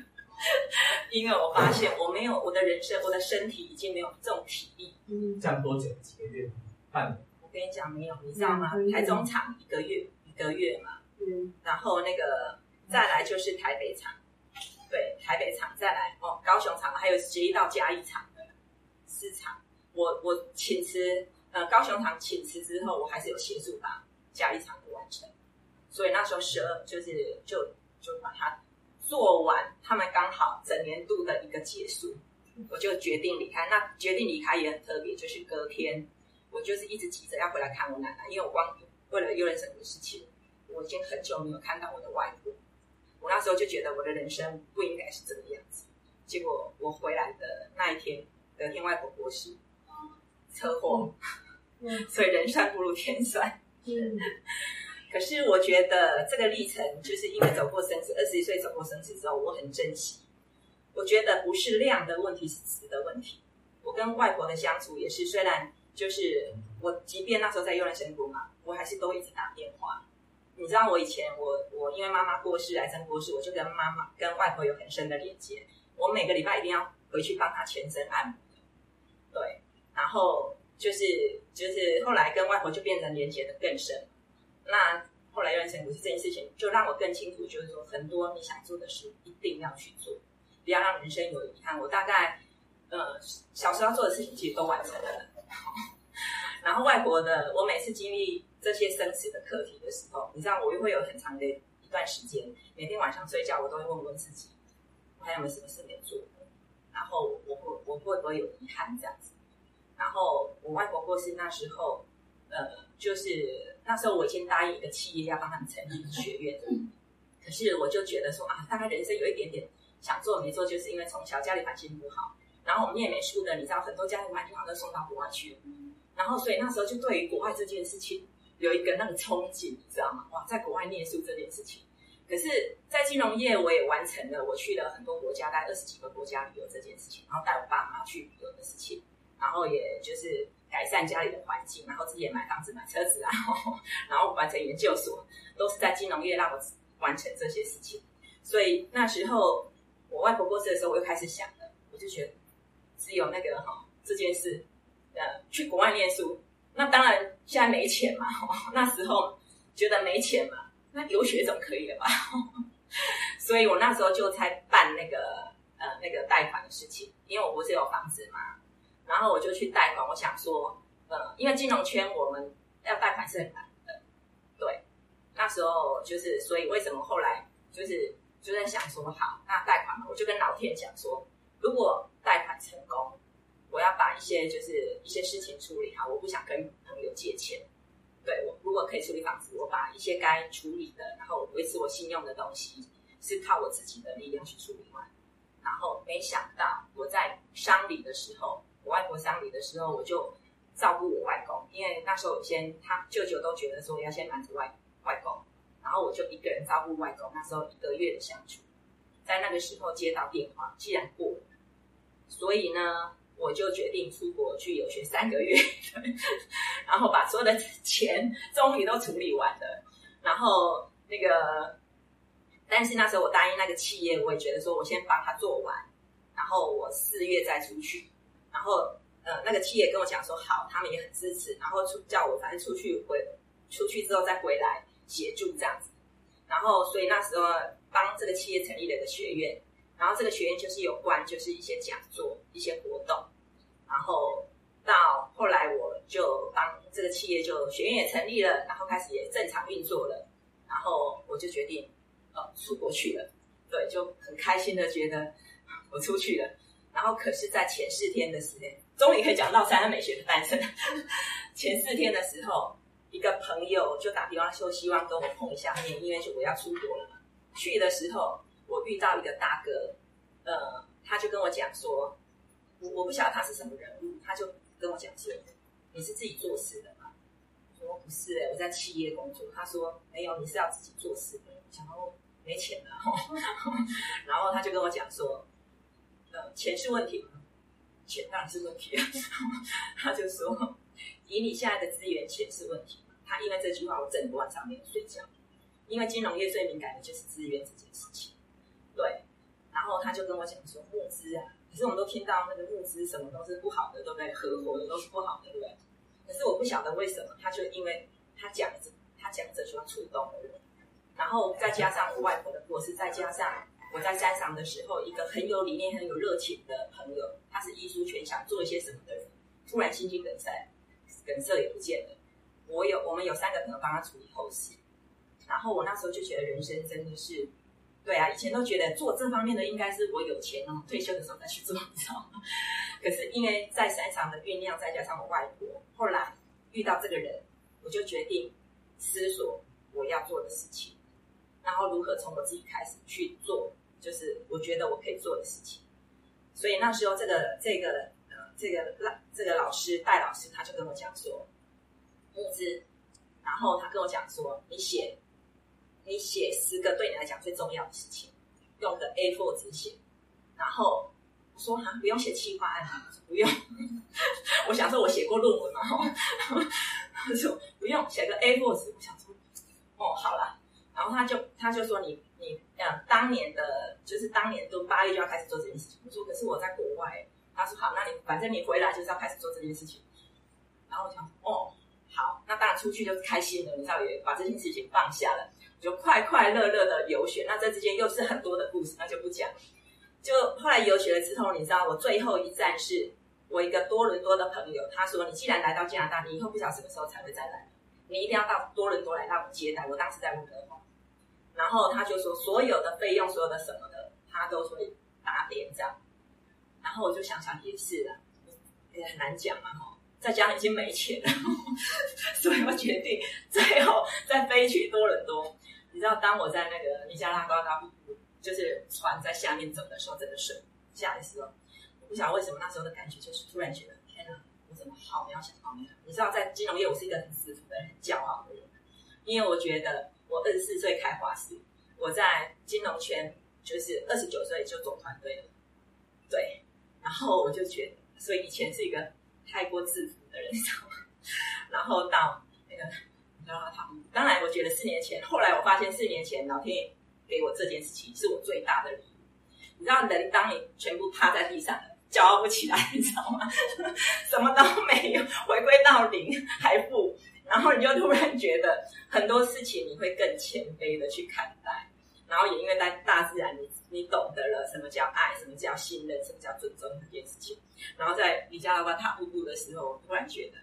因为我发现我没有我的人生，我的身体已经没有这种体力。嗯，这样多久？几个月？半年？我跟你讲，没有，你知道吗？台中场一个月一个月嘛，嗯，然后那个。再来就是台北场，对，台北场再来哦，高雄场还有直接到嘉义场的四场。我我请辞，呃，高雄场请辞之后，我还是有协助把嘉义场的完成。所以那时候十二就是就就把它做完，他们刚好整年度的一个结束，我就决定离开。那决定离开也很特别，就是隔天，我就是一直急着要回来看我奶奶，因为我光为了优人神鼓的事情，我已经很久没有看到我的外婆。我那时候就觉得我的人生不应该是这个样子。结果我回来的那一天，隔天外婆过世，车祸，嗯，所以人算不如天算。嗯，可是我觉得这个历程，就是因为走过生死，二十一岁走过生死之后，我很珍惜。我觉得不是量的问题，是值的问题。我跟外婆的相处也是，虽然就是我，即便那时候在优人神谷嘛，我还是都一直打电话。你知道，我以前我我因为妈妈过世，癌症过世，我就跟妈妈跟外婆有很深的连接。我每个礼拜一定要回去帮她全身按摩，对，然后就是就是后来跟外婆就变成连接的更深。那后来优人神鼓这件事情，就让我更清楚，就是说很多你想做的事一定要去做，不要让人生有遗憾。我大概呃小时候做的事情其实都完成了。然后外婆的，我每次经历这些生死的课题的时候，你知道我又会有很长的一段时间，每天晚上睡觉我都会问问自己。我还有没有什么事没做？然后我会我会不会有遗憾这样子？然后我外婆过世那时候，呃，就是那时候我已经答应一个企业要帮他们成立学院，可是我就觉得说啊，大概人生有一点点想做没做，就是因为从小家里环境不好，然后我们念美术的，你知道很多家里环境好都送到国外去了，然后所以那时候就对于国外这件事情有一个那个憧憬，你知道吗？哇，在国外念书这件事情。可是，在金融业，我也完成了我去了很多国家，大概二十几个国家旅游这件事情，然后带我爸妈去旅游的事情，然后也就是改善家里的环境，然后自己也买房子、买车子，然后 然后完成研究所，都是在金融业让我完成这些事情。所以那时候我外婆过世的时候，我又开始想了，我就觉得只有那个哈这件事，呃，去国外念书，那当然现在没钱嘛，那时候觉得没钱嘛。那留学总可以了吧？所以我那时候就在办那个呃那个贷款的事情，因为我不是有房子嘛，然后我就去贷款。我想说，呃，因为金融圈我们要贷款是很难的，对。那时候就是，所以为什么后来就是就在想说，好，那贷款嘛，我就跟老天讲说，如果贷款成功，我要把一些就是一些事情处理好，我不想跟朋友借钱。对，我如果可以处理房子，我把一些该处理的，然后维持我信用的东西，是靠我自己的力量去处理完。然后没想到我在丧礼的时候，我外婆丧礼的时候，我就照顾我外公，因为那时候我先他舅舅都觉得说要先瞒着外外公，然后我就一个人照顾外公。那时候一个月的相处，在那个时候接到电话，既然过了，所以呢。我就决定出国去游学三个月，然后把所有的钱终于都处理完了。然后那个，但是那时候我答应那个企业，我也觉得说我先帮他做完，然后我四月再出去。然后呃，那个企业跟我讲说好，他们也很支持，然后出叫我反正出去回出去之后再回来协助这样子。然后所以那时候帮这个企业成立了一个学院。然后这个学院就是有关，就是一些讲座、一些活动。然后到后来，我就帮这个企业就学院也成立了，然后开始也正常运作了。然后我就决定，呃，出国去了。对，就很开心的觉得我出去了。然后可是，在前四天的时间，终于可以讲到三安美学的诞生。前四天的时候，一个朋友就打电话说，希望跟我碰一下面，因为就我要出国了嘛。去的时候。我遇到一个大哥，呃，他就跟我讲说，我我不晓得他是什么人物，他就跟我讲说，你是自己做事的吗？我说不是、欸，我在企业工作。他说没有，你是要自己做事的。然后没钱了，然后他就跟我讲说，呃，钱是问题吗？钱当然是问题。他就说，以你现在的资源，钱是问题？他因为这句话，我整个晚上没有睡觉，因为金融业最敏感的就是资源这件事情。对，然后他就跟我讲说募资啊，可是我们都听到那个募资什么都是不好的，对不对？合伙的都是不好的，对不对？可是我不晓得为什么，他就因为他讲着他讲这句话触动了我，然后再加上我外婆的过世，再加上我在山上的时候，一个很有理念、很有热情的朋友，他是艺术圈想做一些什么的人，突然心肌梗塞，梗塞也不见了。我有我们有三个朋友帮他处理后事，然后我那时候就觉得人生真的是。对啊，以前都觉得做这方面的应该是我有钱哦，退休的时候再去做，可是因为在山上的酝酿，再加上我外婆，后来遇到这个人，我就决定思索我要做的事情，然后如何从我自己开始去做，就是我觉得我可以做的事情。所以那时候这个这个呃这个这个老师戴老师他就跟我讲说，募资，然后他跟我讲说，你写。你写十个对你来讲最重要的事情，用个 A4 纸写。然后我说哈，不用写企划案吗？不用。我想说，我写过论文嘛，他说 不用写个 A4 纸。我想说，哦，好了。然后他就他就说你你嗯，当年的就是当年都八月就要开始做这件事情。我说可是我在国外。他说好，那你反正你回来就是要开始做这件事情。然后我想哦，好，那当然出去就是开心了，你知道也把这件事情放下了。就快快乐乐的游学，那这之间又是很多的故事，那就不讲。就后来游学了之后，你知道我最后一站是我一个多伦多的朋友，他说：“你既然来到加拿大，你以后不晓得什么时候才会再来，你一定要到多伦多来让接待。”我当时在温哥华，然后他就说所有的费用、所有的什么的，他都会打点这样。然后我就想想也是了，也很难讲嘛哈，在家已经没钱了，所以我决定最后再飞去多伦多。你知道，当我在那个尼加拉瓜大瀑布，就是船在下面走的时候，整个水下来的时候，我不晓得为什么那时候的感觉就是突然觉得，天哪，我怎么好渺小，好渺小！你知道，在金融业，我是一个很自负的人、很骄傲的人，因为我觉得我二十四岁开华视，我在金融圈就是二十九岁就走团队了，对，然后我就觉得，所以以前是一个太过自负的人，然后到那个。然后他，当然，我觉得四年前，后来我发现四年前老天爷给我这件事情是我最大的礼物。你知道，人当你全部趴在地上，骄傲不起来，你知道吗？什么都没有，回归到零还不，然后你就突然觉得很多事情你会更谦卑的去看待，然后也因为在大自然你，你懂得了什么叫爱，什么叫信任，什么叫尊重这件事情。然后在尼加拉瓜塔瀑布的时候，我突然觉得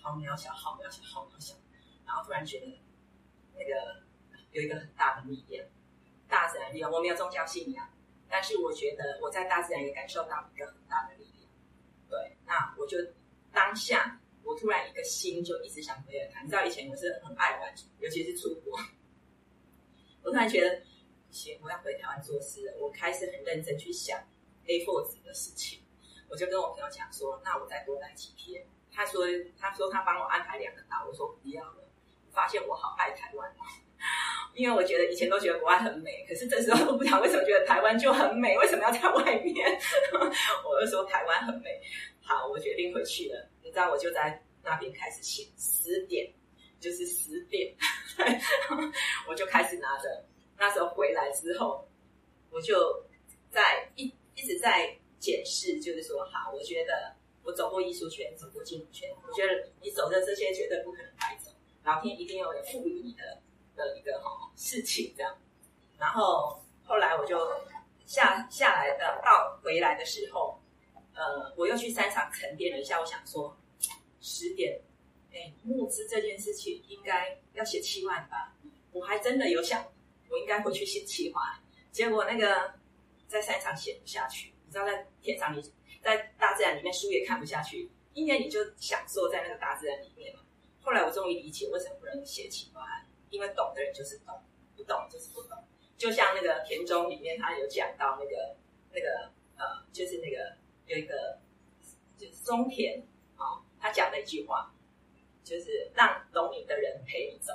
好渺小，好渺小，好渺小。然后突然觉得，那个有一个很大的力量，大自然力量。我没有宗教信仰，但是我觉得我在大自然也感受到一个很大的力量。对，那我就当下，我突然一个心就一直想回来看。你知道以前我是很爱玩，尤其是出国。我突然觉得，行，我要回台湾做事了。我开始很认真去想 A4 纸的事情。我就跟我朋友讲说，那我再多待几天。他说，他说他帮我安排两个岛。我说不要了。发现我好爱台湾，因为我觉得以前都觉得国外很美，可是这时候都不知道为什么觉得台湾就很美，为什么要在外面？我就说台湾很美，好，我决定回去了。你知道，我就在那边开始写十点，就是十点，我就开始拿着。那时候回来之后，我就在一一直在检视，就是说，好，我觉得我走过艺术圈，走过金融圈，我觉得你走的这些绝对不可能白走。聊天一定要有赋予你的的一个哈事情这样，然后后来我就下下来的到回来的时候，呃，我又去山上沉淀了一下，我想说十点，哎，募资这件事情应该要写七万吧？我还真的有想，我应该会去写企划，结果那个在山上写不下去，你知道，在天上你在大自然里面书也看不下去，因为你就享受在那个大自然里面嘛。后来我终于理解为什么不能写企划，因为懂的人就是懂，不懂就是不懂。就像那个田中里面，他有讲到那个那个呃，就是那个有一个就是松田啊、他讲的一句话，就是让懂你的人陪你走，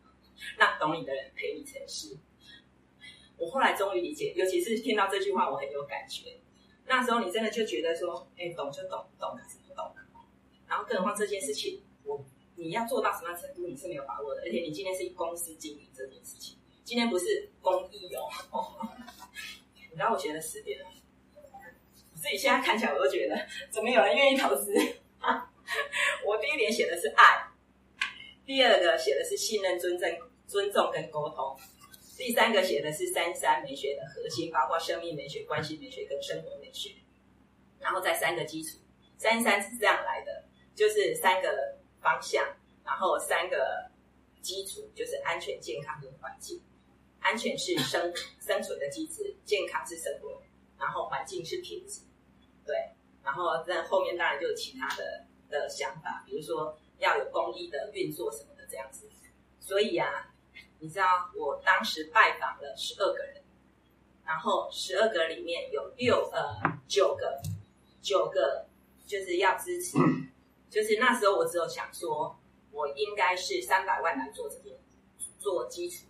让懂你的人陪你成事。我后来终于理解，尤其是听到这句话，我很有感觉。那时候你真的就觉得说，哎，懂就懂，懂还是不懂。然后更何况这件事情，你要做到什么程度，你是没有把握的。而且你今天是公司经营这件事情，今天不是公益哦。你知道我写了十点，我自己现在看起来我都觉得，怎么有人愿意投资？我第一点写的是爱，第二个写的是信任、尊重、尊重跟沟通，第三个写的是三三美学的核心，包括生命美学、关系美学跟生活美学。然后再三个基础，三三是这样来的，就是三个。方向，然后三个基础就是安全、健康跟环境。安全是生 生存的机制，健康是生活，然后环境是品质，对。然后在后面当然就有其他的的想法，比如说要有公益的运作什么的这样子。所以啊，你知道我当时拜访了十二个人，然后十二个里面有六呃九个九个就是要支持，就是那时候我只有想说，我应该是三百万来做这件做基础，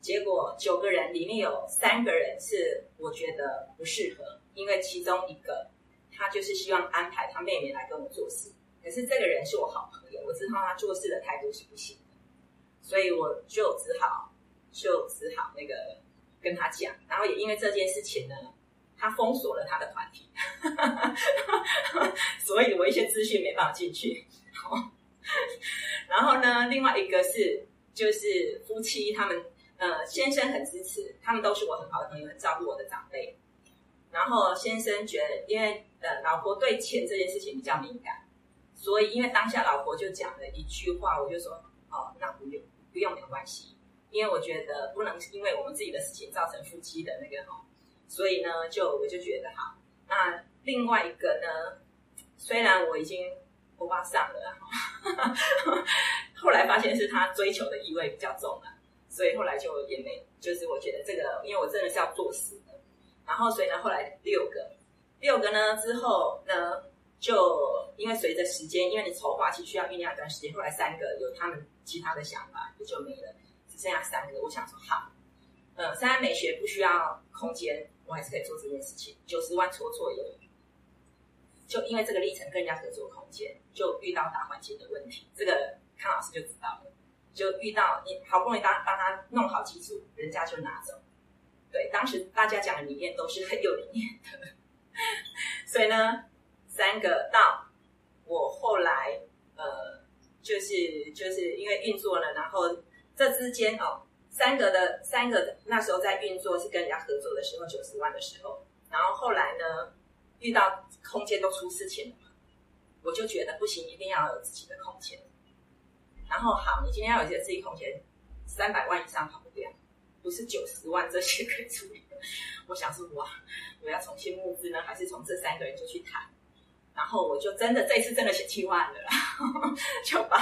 结果九个人里面有三个人是我觉得不适合，因为其中一个。他就是希望安排他妹妹来跟我做事，可是这个人是我好朋友，我知道他做事的态度是不行的，所以我就只好就只好那个跟他讲，然后也因为这件事情呢，他封锁了他的团体，所以我一些资讯没办法进去。然后呢，另外一个是就是夫妻他们呃先生很支持，他们都是我很好的朋友，很照顾我的长辈。然后先生觉得，因为呃老婆对钱这件事情比较敏感，所以因为当下老婆就讲了一句话，我就说哦，那不用不用没关系，因为我觉得不能因为我们自己的事情造成夫妻的那个哦，所以呢就我就觉得好。那另外一个呢，虽然我已经欧巴上了，后来发现是他追求的意味比较重了，所以后来就也没就是我觉得这个，因为我真的是要做事。然后，所以呢，后来六个，六个呢之后呢，就因为随着时间，因为你筹划期需要酝酿一段时间，后来三个有他们其他的想法，也就没了，只剩下三个。我想说，好，呃，三美学不需要空间，我还是可以做这件事情，九十万绰绰有余。就因为这个历程跟人家合作空间，就遇到大环境的问题，这个康老师就知道了，就遇到你好不容易帮帮他弄好基础，人家就拿走。对，当时大家讲的理念都是很有理念的，所以呢，三个到我后来呃，就是就是因为运作了，然后这之间哦，三个的三个的那时候在运作是跟人家合作的时候九十万的时候，然后后来呢遇到空间都出事情了，我就觉得不行，一定要有自己的空间。然后好，你今天要有一个自己空间，三百万以上跑不掉。不是九十万这些可以处理的，我想说哇，我要重新募资呢，还是从这三个人就去谈？然后我就真的这次真的写计划案了啦，就把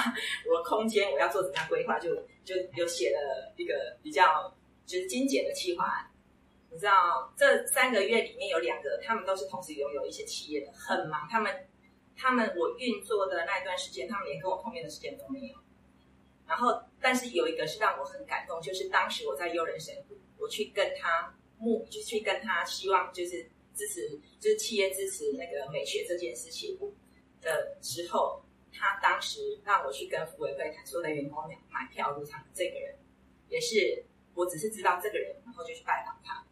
我的空间我要做怎样规划，就就有写了一个比较就是精简的计划案。你知道这三个月里面有两个，他们都是同时拥有一些企业的，很忙。他们他们我运作的那一段时间，他们连跟我碰面的时间都没有。然后，但是有一个是让我很感动，就是当时我在优人神谷，我去跟他募，就去跟他希望就是支持，就是企业支持那个美学这件事情的时候，他当时让我去跟福委会谈，所有的员工买票入场。这个人也是，我只是知道这个人，然后就去拜访他。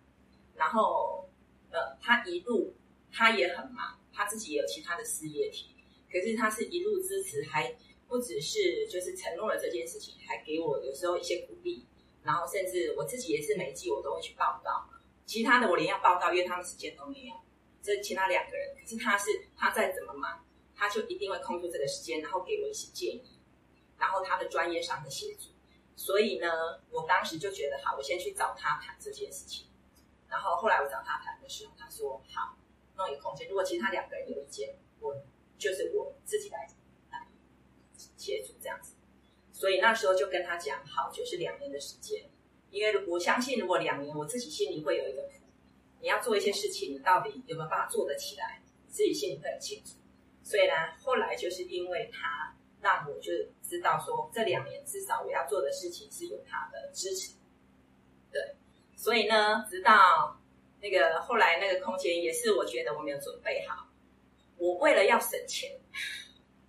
然后，呃，他一路他也很忙，他自己也有其他的事业体，可是他是一路支持还。不只是就是承诺了这件事情，还给我有时候一些鼓励，然后甚至我自己也是每季我都会去报道。其他的我连要报道，约他们时间都没有。这其他两个人，可是他是他再怎么忙，他就一定会空出这个时间，然后给我一些建议，然后他的专业上的协助。所以呢，我当时就觉得好，我先去找他谈这件事情。然后后来我找他谈的时候，他说好，弄一个空间。如果其他两个人有意见，我就是我自己来来。协助这样子，所以那时候就跟他讲好，就是两年的时间，因为我相信如果两年，我自己心里会有一个。你要做一些事情，你到底有没有办法做得起来，自己心里会很清楚。所以呢，后来就是因为他让我就知道说，这两年至少我要做的事情是有他的支持。对，所以呢，直到那个后来那个空间也是我觉得我没有准备好，我为了要省钱。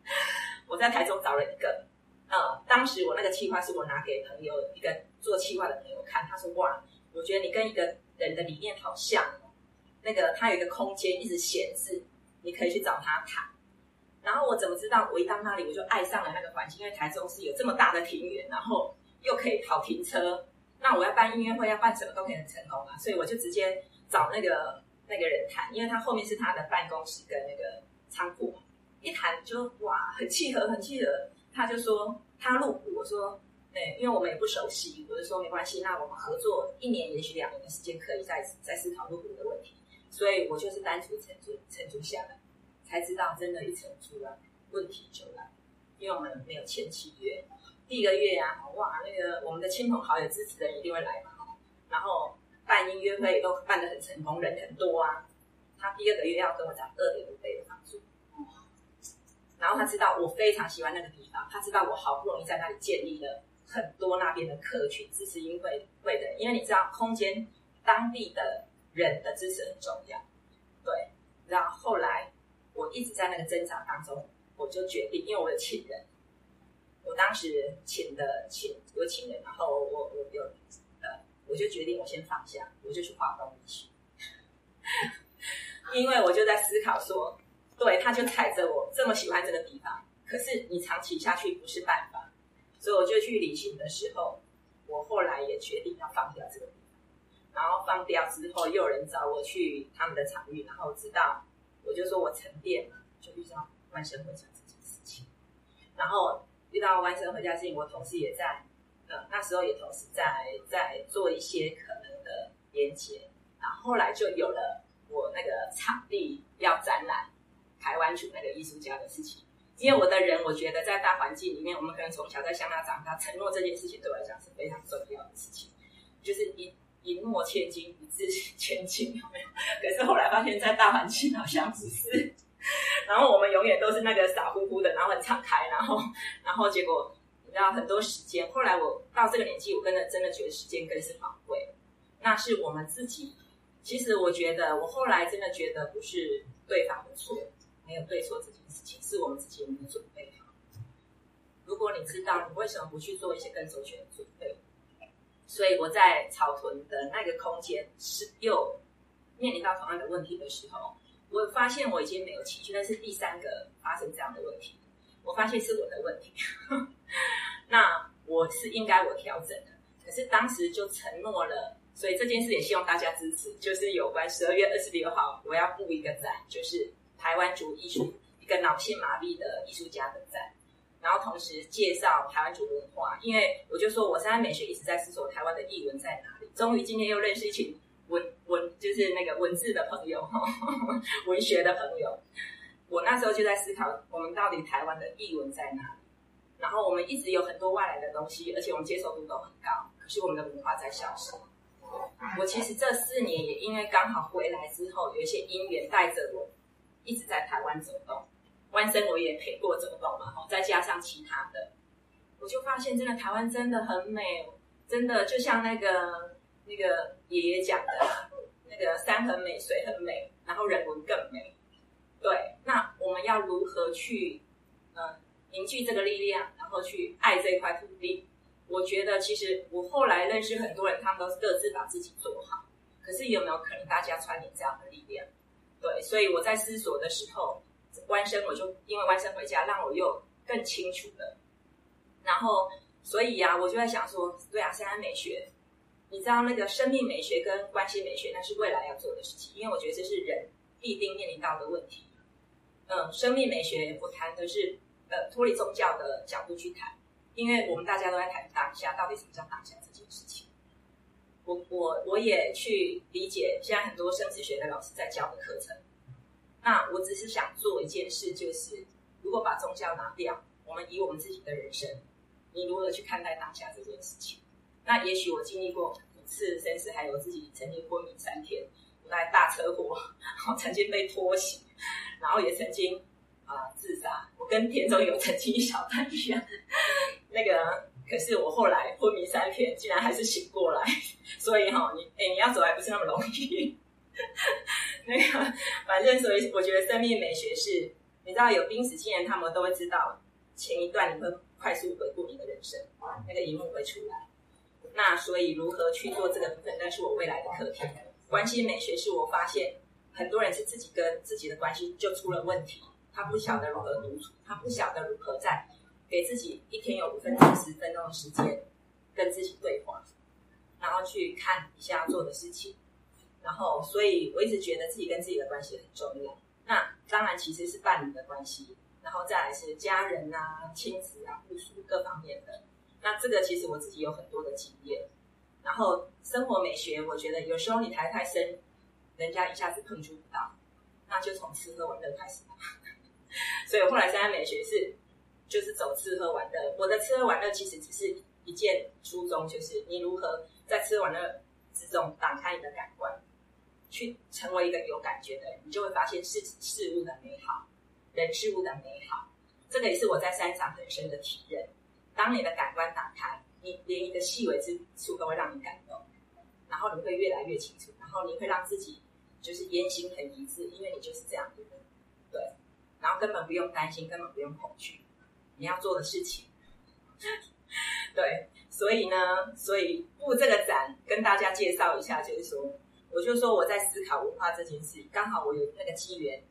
我在台中找了一个，呃，当时我那个计划是我拿给朋友一个做企划的朋友看，他说哇，我觉得你跟一个人的理念好像，那个他有一个空间一直闲置，你可以去找他谈。然后我怎么知道？我一到那里我就爱上了那个环境，因为台中是有这么大的庭园，然后又可以好停车，那我要办音乐会要办什么都可以很成功啊，所以我就直接找那个那个人谈，因为他后面是他的办公室跟那个仓库。一谈就哇，很契合，很契合。他就说他入股，我说对，因为我们也不熟悉，我就说没关系，那我们合作一年也许两年的时间，可以再再思考入股的问题。所以我就是单纯承租承租下来，才知道真的，一承租了问题就来，因为我们没有签契约。第一个月啊，哇，那个我们的亲朋好友支持的人一定会来嘛，然后办音乐会都办得很成功，人很多啊。他第二个月要跟我涨二点五倍的房租，然后他知道我非常喜欢那个地方，他知道我好不容易在那里建立了很多那边的客群支持音乐会的，因为你知道空间当地的。人的支持很重要，对。然后后来我一直在那个挣扎当中，我就决定，因为我有请人，我当时请的请有请人，然后我我有呃，我就决定我先放下，我就去华东去，因为我就在思考说，对，他就踩着我这么喜欢这个地方，可是你长期下去不是办法，所以我就去旅行的时候，我后来也决定要放掉这个。然后放掉之后，又有人找我去他们的场域，然后知道，我就说我沉淀了，就遇到万生回家这件事情。然后遇到万生回家事情，我同时也在，呃，那时候也同时在在做一些可能的连接。然后后来就有了我那个场地要展览台湾组那个艺术家的事情。因为我的人，我觉得在大环境里面，我们可能从小在乡下长大，承诺这件事情对我来讲是非常重要的事情，就是一。一诺千金，一掷千金，有没有？可是后来发现，在大环境好像不是。然后我们永远都是那个傻乎乎的，然后很敞开，然后，然后结果你知道很多时间。后来我到这个年纪，我真的真的觉得时间更是宝贵。那是我们自己。其实我觉得，我后来真的觉得不是对方的错，没有对错这件事情，是我们自己有没有准备好。如果你知道，你为什么不去做一些更周全的准备？所以我在草屯的那个空间是又面临到同样的问题的时候，我发现我已经没有情绪，那是第三个发生这样的问题。我发现是我的问题，那我是应该我调整的。可是当时就承诺了，所以这件事也希望大家支持，就是有关十二月二十六号我要布一个展，就是台湾族艺术跟脑性麻痹的艺术家的展。然后同时介绍台湾族文化，因为我就说我现在美学一直在思索台湾的艺文在哪里。终于今天又认识一群文文，就是那个文字的朋友，文学的朋友。我那时候就在思考，我们到底台湾的艺文在哪里？然后我们一直有很多外来的东西，而且我们接受度都很高，可是我们的文化在消失。我其实这四年也因为刚好回来之后，有一些因缘带着我一直在台湾走动。湾生我也陪过走动嘛，再加上其他的，我就发现真的台湾真的很美，真的就像那个那个爷爷讲的，那个山很美，水很美，然后人文更美。对，那我们要如何去嗯凝聚这个力量，然后去爱这块土地？我觉得其实我后来认识很多人，他们都是各自把自己做好，可是有没有可能大家串联这样的力量？对，所以我在思索的时候。弯生，我就因为弯生回家，让我又更清楚了。然后，所以、啊，我就在想说，对啊，现在美学，你知道那个生命美学跟关系美学，那是未来要做的事情，因为我觉得这是人必定面临到的问题。嗯，生命美学我谈的是呃脱离宗教的角度去谈，因为我们大家都在谈当下，到底什么叫当下这件事情。我我我也去理解现在很多生死学的老师在教的课程。那我只是想做一件事，就是如果把宗教拿掉，我们以我们自己的人生，你如何去看待当下这件事情？那也许我经历过五次生死，还有自己曾经昏迷三天，我在大车祸，我曾经被拖行，然后也曾经啊、自杀。我跟田中有曾经一小段一样，那个可是我后来昏迷三天，竟然还是醒过来。所以哈，你哎，你要走还不是那么容易。那个，反正所以我觉得生命美学是，你知道有濒死亲人，他们都会知道前一段你会快速回顾你的人生，那个一幕会出来。那所以如何去做这个部分，那是我未来的课题。关系美学是我发现很多人是自己跟自己的关系就出了问题，他不晓得如何独处，他不晓得如何在给自己一天有五分钟、十分钟的时间跟自己对话，然后去看一下做的事情。然后，所以我一直觉得自己跟自己的关系很重要。那当然，其实是伴侣的关系，然后再来是家人啊、亲子啊、部属各方面的。那这个其实我自己有很多的经验。然后生活美学，我觉得有时候你抬太深，人家一下子碰触不到，那就从吃喝玩乐开始吧。所以后来三安美学是就是走吃喝玩乐。我的吃喝玩乐其实只是一件初衷，就是你如何在吃喝玩乐之中打开你的感官，去成为一个有感觉的人，你就会发现事事物的美好，人事物的美好。这个也是我在山上很深的体验。当你的感官打开，你连一个细微之处都会让你感动，然后你会越来越清楚，然后你会让自己就是言行很一致，因为你就是这样的人，对。然后根本不用担心，根本不用恐惧，你要做的事情，对。所以呢，所以布这个展跟大家介绍一下，就是说，我就说我在思考文化这件事，刚好我有那个机缘，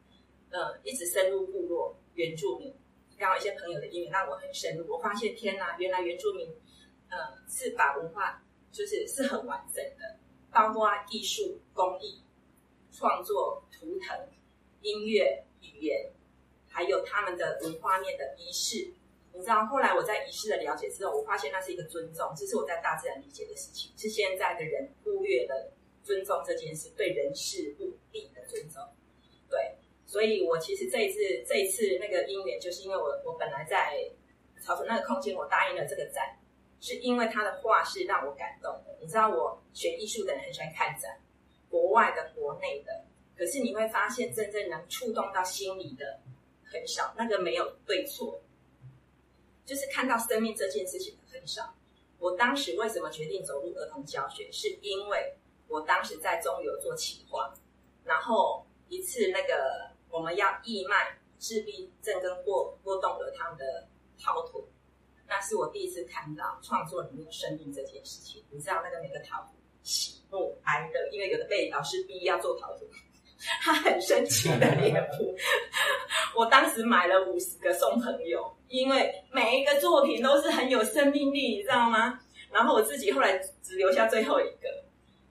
呃，一直深入部落原住民。刚好一些朋友的因缘让我很深入，我发现天呐，原来原住民，呃，是把文化就是是很完整的，包括艺术、工艺、创作、图腾、音乐、语言，还有他们的文化面的仪式。你知道，后来我在仪式的了解之后，我发现那是一个尊重，这是我在大自然理解的事情，是现在的人忽略了尊重这件事，对人事物地的尊重，对。所以，我其实这一次这一次那个因缘，就是因为我我本来在草屯那个空间，我答应了这个展，是因为他的画是让我感动的。你知道，我学艺术的人很喜欢看展，国外的、国内的，可是你会发现，真正能触动到心里的很少。那个没有对错，就是看到生命这件事情的很少。我当时为什么决定走入儿童教学，是因为我当时在中油做企划，然后一次那个。我们要义卖自闭症跟过过动儿他们的陶土，那是我第一次看到创作里面生命这件事情。你知道那个每个陶土喜怒哀乐，因为有的被老师逼要做陶土，他很生气的脸谱。我当时买了五十个送朋友，因为每一个作品都是很有生命力，你知道吗？然后我自己后来只留下最后一个，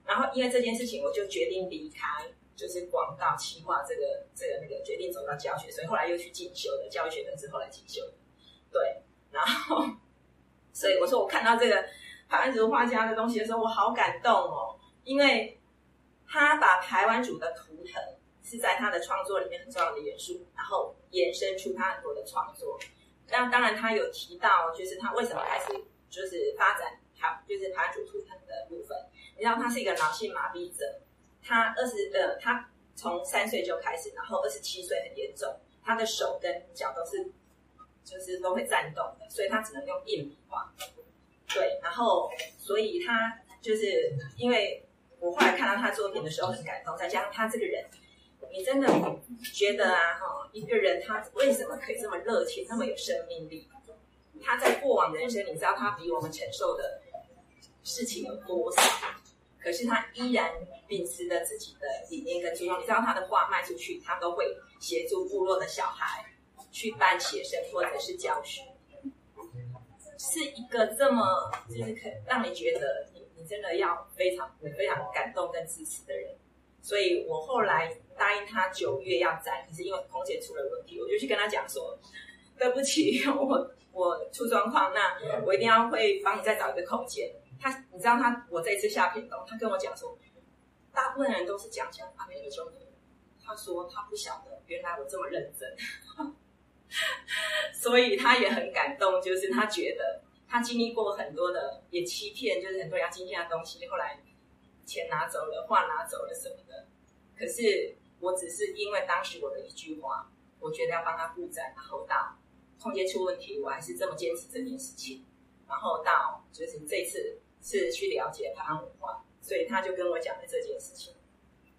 然后因为这件事情，我就决定离开。就是广告企划这个这个那个决定走到教学，所以后来又去进修的教学的之后来进修，对，然后所以我说我看到这个排湾族画家的东西的时候，我好感动哦，因为他把排湾族的图腾是在他的创作里面很重要的元素，然后延伸出他很多的创作。那当然他有提到，就是他为什么开始就是发展他就是排湾族图腾的部分，你知道他是一个脑性麻痹者。他二十呃，他从三岁就开始，然后二十七岁很严重，他的手跟脚都是就是都会颤动的，所以他只能用硬笔画。对，然后所以他就是因为我后来看到他作品的时候很感动，再加上他这个人，你真的觉得啊，哈，一个人他为什么可以这么热情，这么有生命力？他在过往的人生，你知道他比我们承受的事情有多少？可是他依然秉持着自己的理念跟初衷。你知道他的画卖出去，他都会协助部落的小孩去办写生或者是教学，是一个这么就是可让你觉得你你真的要非常非常感动跟支持的人。所以我后来答应他九月要展，可是因为空间出了问题，我就去跟他讲说，对不起，我我出状况，那我一定要会帮你再找一个空间。他，你知道他，我这一次下片东，他跟我讲说，大部分人都是讲讲阿美尼兄弟，他说他不晓得原来我这么认真，所以他也很感动，就是他觉得他经历过很多的也欺骗，就是很多要金钱的东西，后来钱拿走了，画拿走了什么的，可是我只是因为当时我的一句话，我觉得要帮他布展，然后到空间出问题，我还是这么坚持这件事情，然后到就是这次。是去了解台湾文化，所以他就跟我讲了这件事情。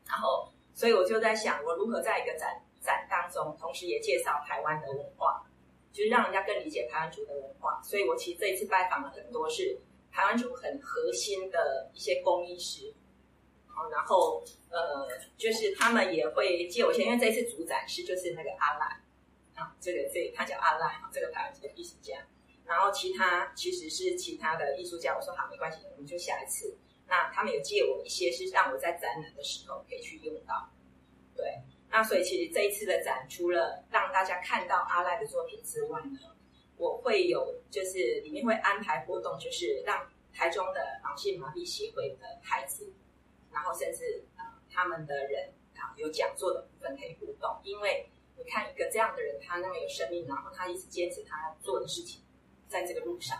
然后，所以我就在想，我如何在一个展展当中，同时也介绍台湾的文化，就是让人家更理解台湾族的文化。所以我其实这一次拜访了很多是台湾族很核心的一些工艺师，然后呃，就是他们也会借我钱，因为这次主展示就是那个阿赖啊，这个这、他叫阿赖，这个台湾族的艺术家。然后其他其实是其他的艺术家，我说好没关系，我们就下一次。那他们有借我一些，是让我在展览的时候可以去用到。对，那所以其实这一次的展，除了让大家看到阿赖的作品之外呢，我会有就是里面会安排活动，就是让台中的脑性麻痹协会的孩子，然后甚至、他们的人啊有讲座的部分可以互动，因为你看一个这样的人，他那么有生命，然后他一直坚持他做的事情，在这个路上，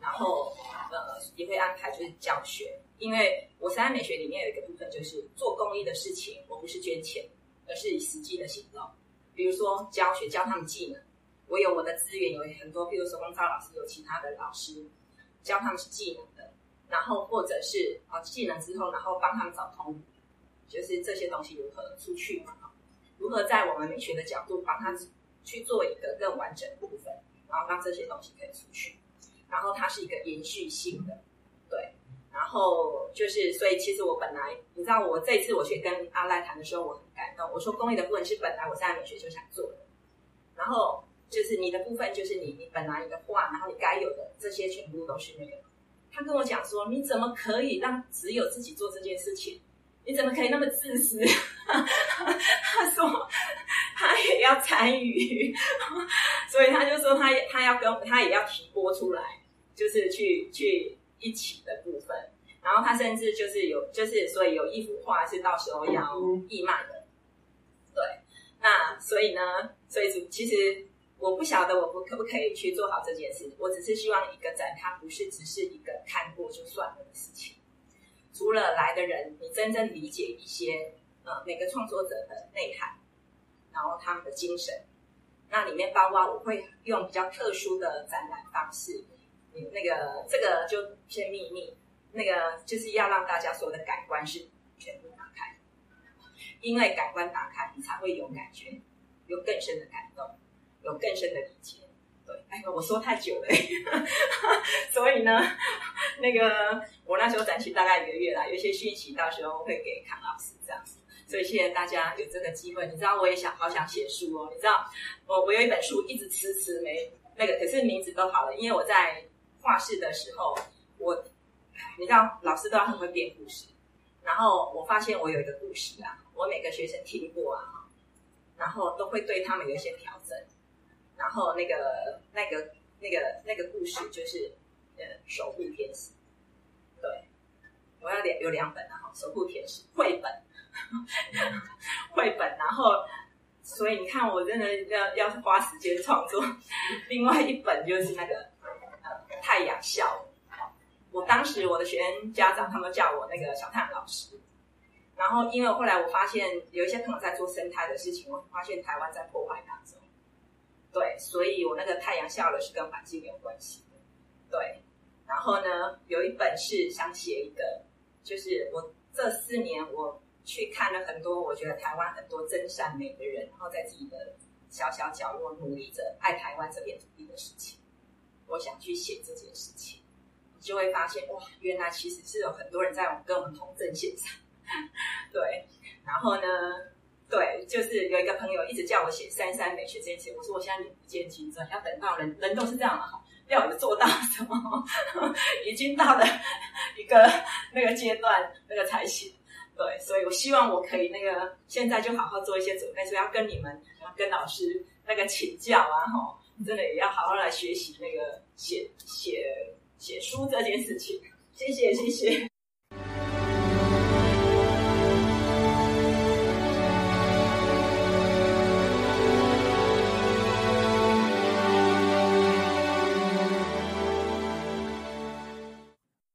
然后呃也会安排就是教学，因为我三美学里面有一个部分就是做公益的事情，我不是捐钱，而是以实际的行动。比如说教学教他们技能，我有我的资源有很多，比如说手工皂老师，有其他的老师教他们是技能的，然后或者是啊技能之后，然后帮他们找通，就是这些东西如何出去嘛？如何在我们美学的角度帮他去做一个更完整的部分，然后让这些东西可以出去，然后它是一个延续性的，对。然后就是，所以其实我本来，你知道，我这次我去跟阿赖谈的时候，我很感动。我说公益的部分是本来我在美学就想做的，然后就是你的部分，就是你你本来你的画，然后你该有的这些全部都是那个。他跟我讲说，你怎么可以让只有自己做这件事情？你怎么可以那么自私？他说要参与，所以他就说他他要跟他也要提拨出来，就是去去。一起的部分，然后他甚至就是有，就是所以有一幅画是到时候要义卖的，对。那所以呢，所以其实我不晓得我不可不可以去做好这件事，我只是希望一个展，它不是只是一个看过就算了的事情。除了来的人，你真正理解一些呃每个创作者的内涵，然后他们的精神，那里面包括我会用比较特殊的展览方式。那个这个就偏秘密，那个就是要让大家所有的感官是全部打开，因为感官打开，你才会有感觉，有更深的感动，有更深的理解。对，哎，我说太久了，所以呢，那个我那时候展期大概一个月啦，有些讯息到时候会给康老师这样子。所以谢谢大家有这个机会。你知道我也想好想写书哦，你知道我我有一本书一直迟迟没那个，可是名字都好了，因为我在。画室的时候，我你知道老师都要很会编故事，然后我发现我有一个故事啊，我每个学生听过啊，然后都会对他们有一些调整，然后那个那个那个那个故事就是呃守护天使，对，我要两有两本啊，守护天使绘本，绘本，然后所以你看我真的要要花时间创作，另外一本就是那个呃。太阳笑，我当时我的学生家长他们叫我那个小太阳老师，然后因为后来我发现有一些朋友在做生态的事情，我发现台湾在破坏当中，对，所以我那个太阳笑了是跟环境有关系的，对，然后呢，有一本是想写一个，就是我这四年我去看了很多，我觉得台湾很多真善美的人，然后在自己的小小角落努力着爱台湾这片土地的事情。我想去写这件事情，你就会发现哇，原来其实是有很多人在跟我们同阵线上。对，然后呢，对，就是有一个朋友一直叫我写三三美学这件事，我说我现在眼不见经传，要等到人人都是这样的哈，要有做到什么，已经到了一个 那个阶段，那个才行。对，所以我希望我可以那个现在就好好做一些准备，所以要跟你们，要跟老师那个请教啊，吼。真的也要好好来学习那个写写写书这件事情，谢谢谢谢。